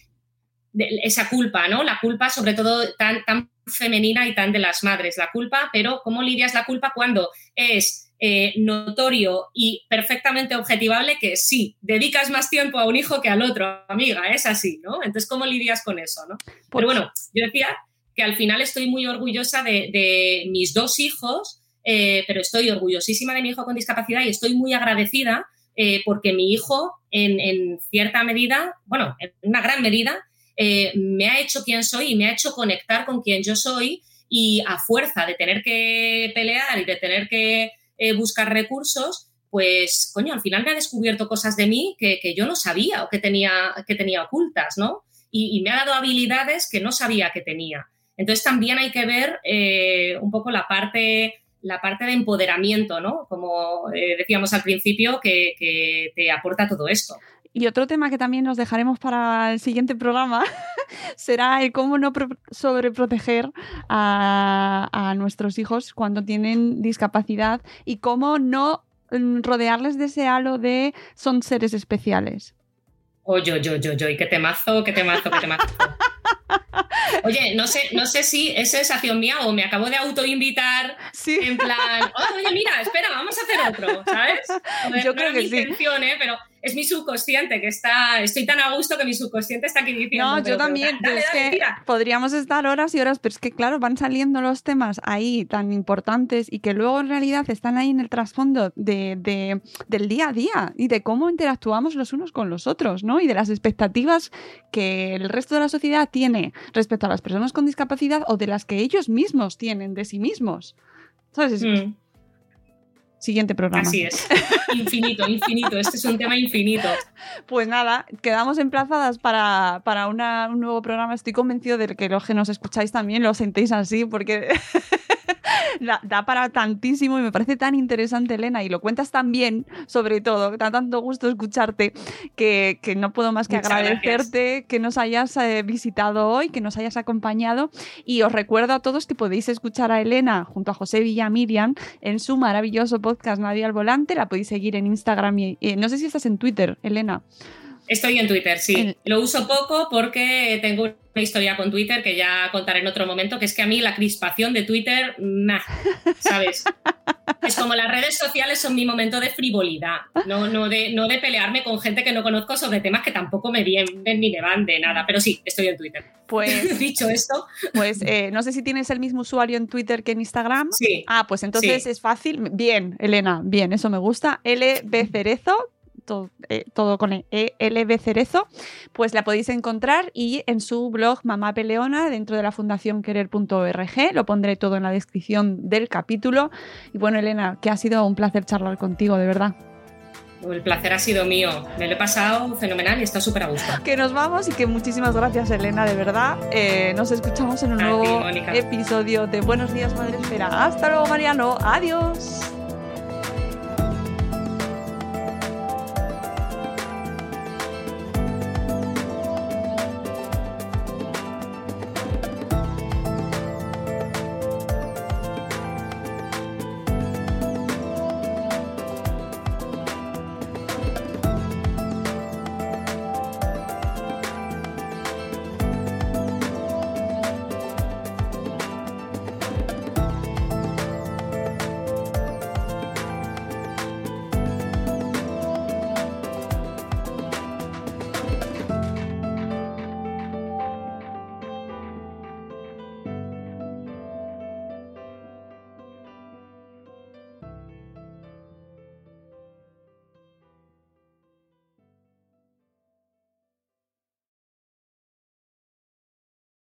esa culpa, ¿no? La culpa sobre todo tan, tan femenina y tan de las madres, la culpa, pero ¿cómo lidias la culpa cuando es eh, notorio y perfectamente objetivable que sí, dedicas más tiempo a un hijo que al otro, amiga, es así, ¿no? Entonces, ¿cómo lidias con eso, no? Pero pues bueno, yo decía que al final estoy muy orgullosa de, mis dos hijos, eh, pero estoy orgullosísima de mi hijo con discapacidad y estoy muy agradecida eh, porque mi hijo, en, en, cierta medida, bueno, en una gran medida, eh, me ha hecho quien soy y me ha hecho conectar con quien yo soy y a fuerza de tener que pelear y de tener que eh, buscar recursos, pues, coño, al final me ha descubierto cosas de mí que, yo no sabía o que tenía, que tenía ocultas, ¿no? Y, me ha dado habilidades que no sabía que tenía. Entonces también hay que ver eh, un poco la parte, la parte de empoderamiento, ¿no? Como decíamos al principio, que, que te aporta todo esto. Y otro tema que también nos dejaremos para el siguiente programa será el cómo no sobreproteger a, a nuestros hijos cuando tienen discapacidad y cómo no mm, rodearles de ese halo de son seres especiales. Oye, oye, oye, oye, qué temazo, qué temazo, qué temazo. Oye, no sé, no sé si es sensación mía o me acabo de autoinvitar sí. en plan, oye, mira, espera, vamos a hacer otro, ¿sabes? Yo creo que sí. Intención, ¿eh? Pero es mi subconsciente que está, estoy tan a gusto que mi subconsciente está aquí diciendo. No, yo también, es que podríamos estar horas y horas, pero es que claro, van saliendo los temas ahí tan importantes y que luego en realidad están ahí en el trasfondo de, del día a día y de cómo interactuamos los unos con los otros, ¿no? Y de las expectativas que el resto de la sociedad tiene respecto a las personas con discapacidad o de las que ellos mismos tienen de sí mismos. ¿Sabes? Mm. Siguiente programa. Así es. Infinito, infinito. Este es un tema infinito. Pues nada, quedamos emplazadas para, para una- un nuevo programa. Estoy convencido de que los que nos escucháis también lo sentéis así, porque da, da para tantísimo y me parece tan interesante, Elena, y lo cuentas tan bien, sobre todo, da tanto gusto escucharte, que, que no puedo más que Muchas agradecerte que nos hayas eh, visitado hoy, que nos hayas acompañado. Y os recuerdo a todos que podéis escuchar a Elena junto a José Villamirian en su maravilloso podcast Nadie al Volante. La podéis seguir en Instagram y eh, no sé si estás en Twitter, Elena. Estoy en Twitter, sí. Lo uso poco porque tengo una historia con Twitter que ya contaré en otro momento, que es que a mí la crispación de Twitter, nah, ¿sabes? Es como las redes sociales son mi momento de frivolidad, no, no, de, no de pelearme con gente que no conozco sobre temas que tampoco me vienen ni me van de nada. Pero sí, estoy en Twitter. Pues, Dicho esto, pues eh, no sé si tienes el mismo usuario en Twitter que en Instagram. sí. Ah, pues entonces Sí. es fácil. Bien, Elena, bien, eso me gusta. LB Cerezo, todo, eh, todo con E, E, LB Cerezo, pues la podéis encontrar y en su blog Mamá Peleona dentro de la fundación querer.org. Lo pondré todo en la descripción del capítulo. Y bueno, Elena, que ha sido un placer charlar contigo, de verdad. El placer ha sido mío. Me lo he pasado fenomenal y está súper a gusto. Que nos vamos y que muchísimas gracias, Elena, de verdad. Eh, nos escuchamos en un A nuevo episodio de Buenos Días, Madre Espera. Hasta luego, Mariano. Adiós.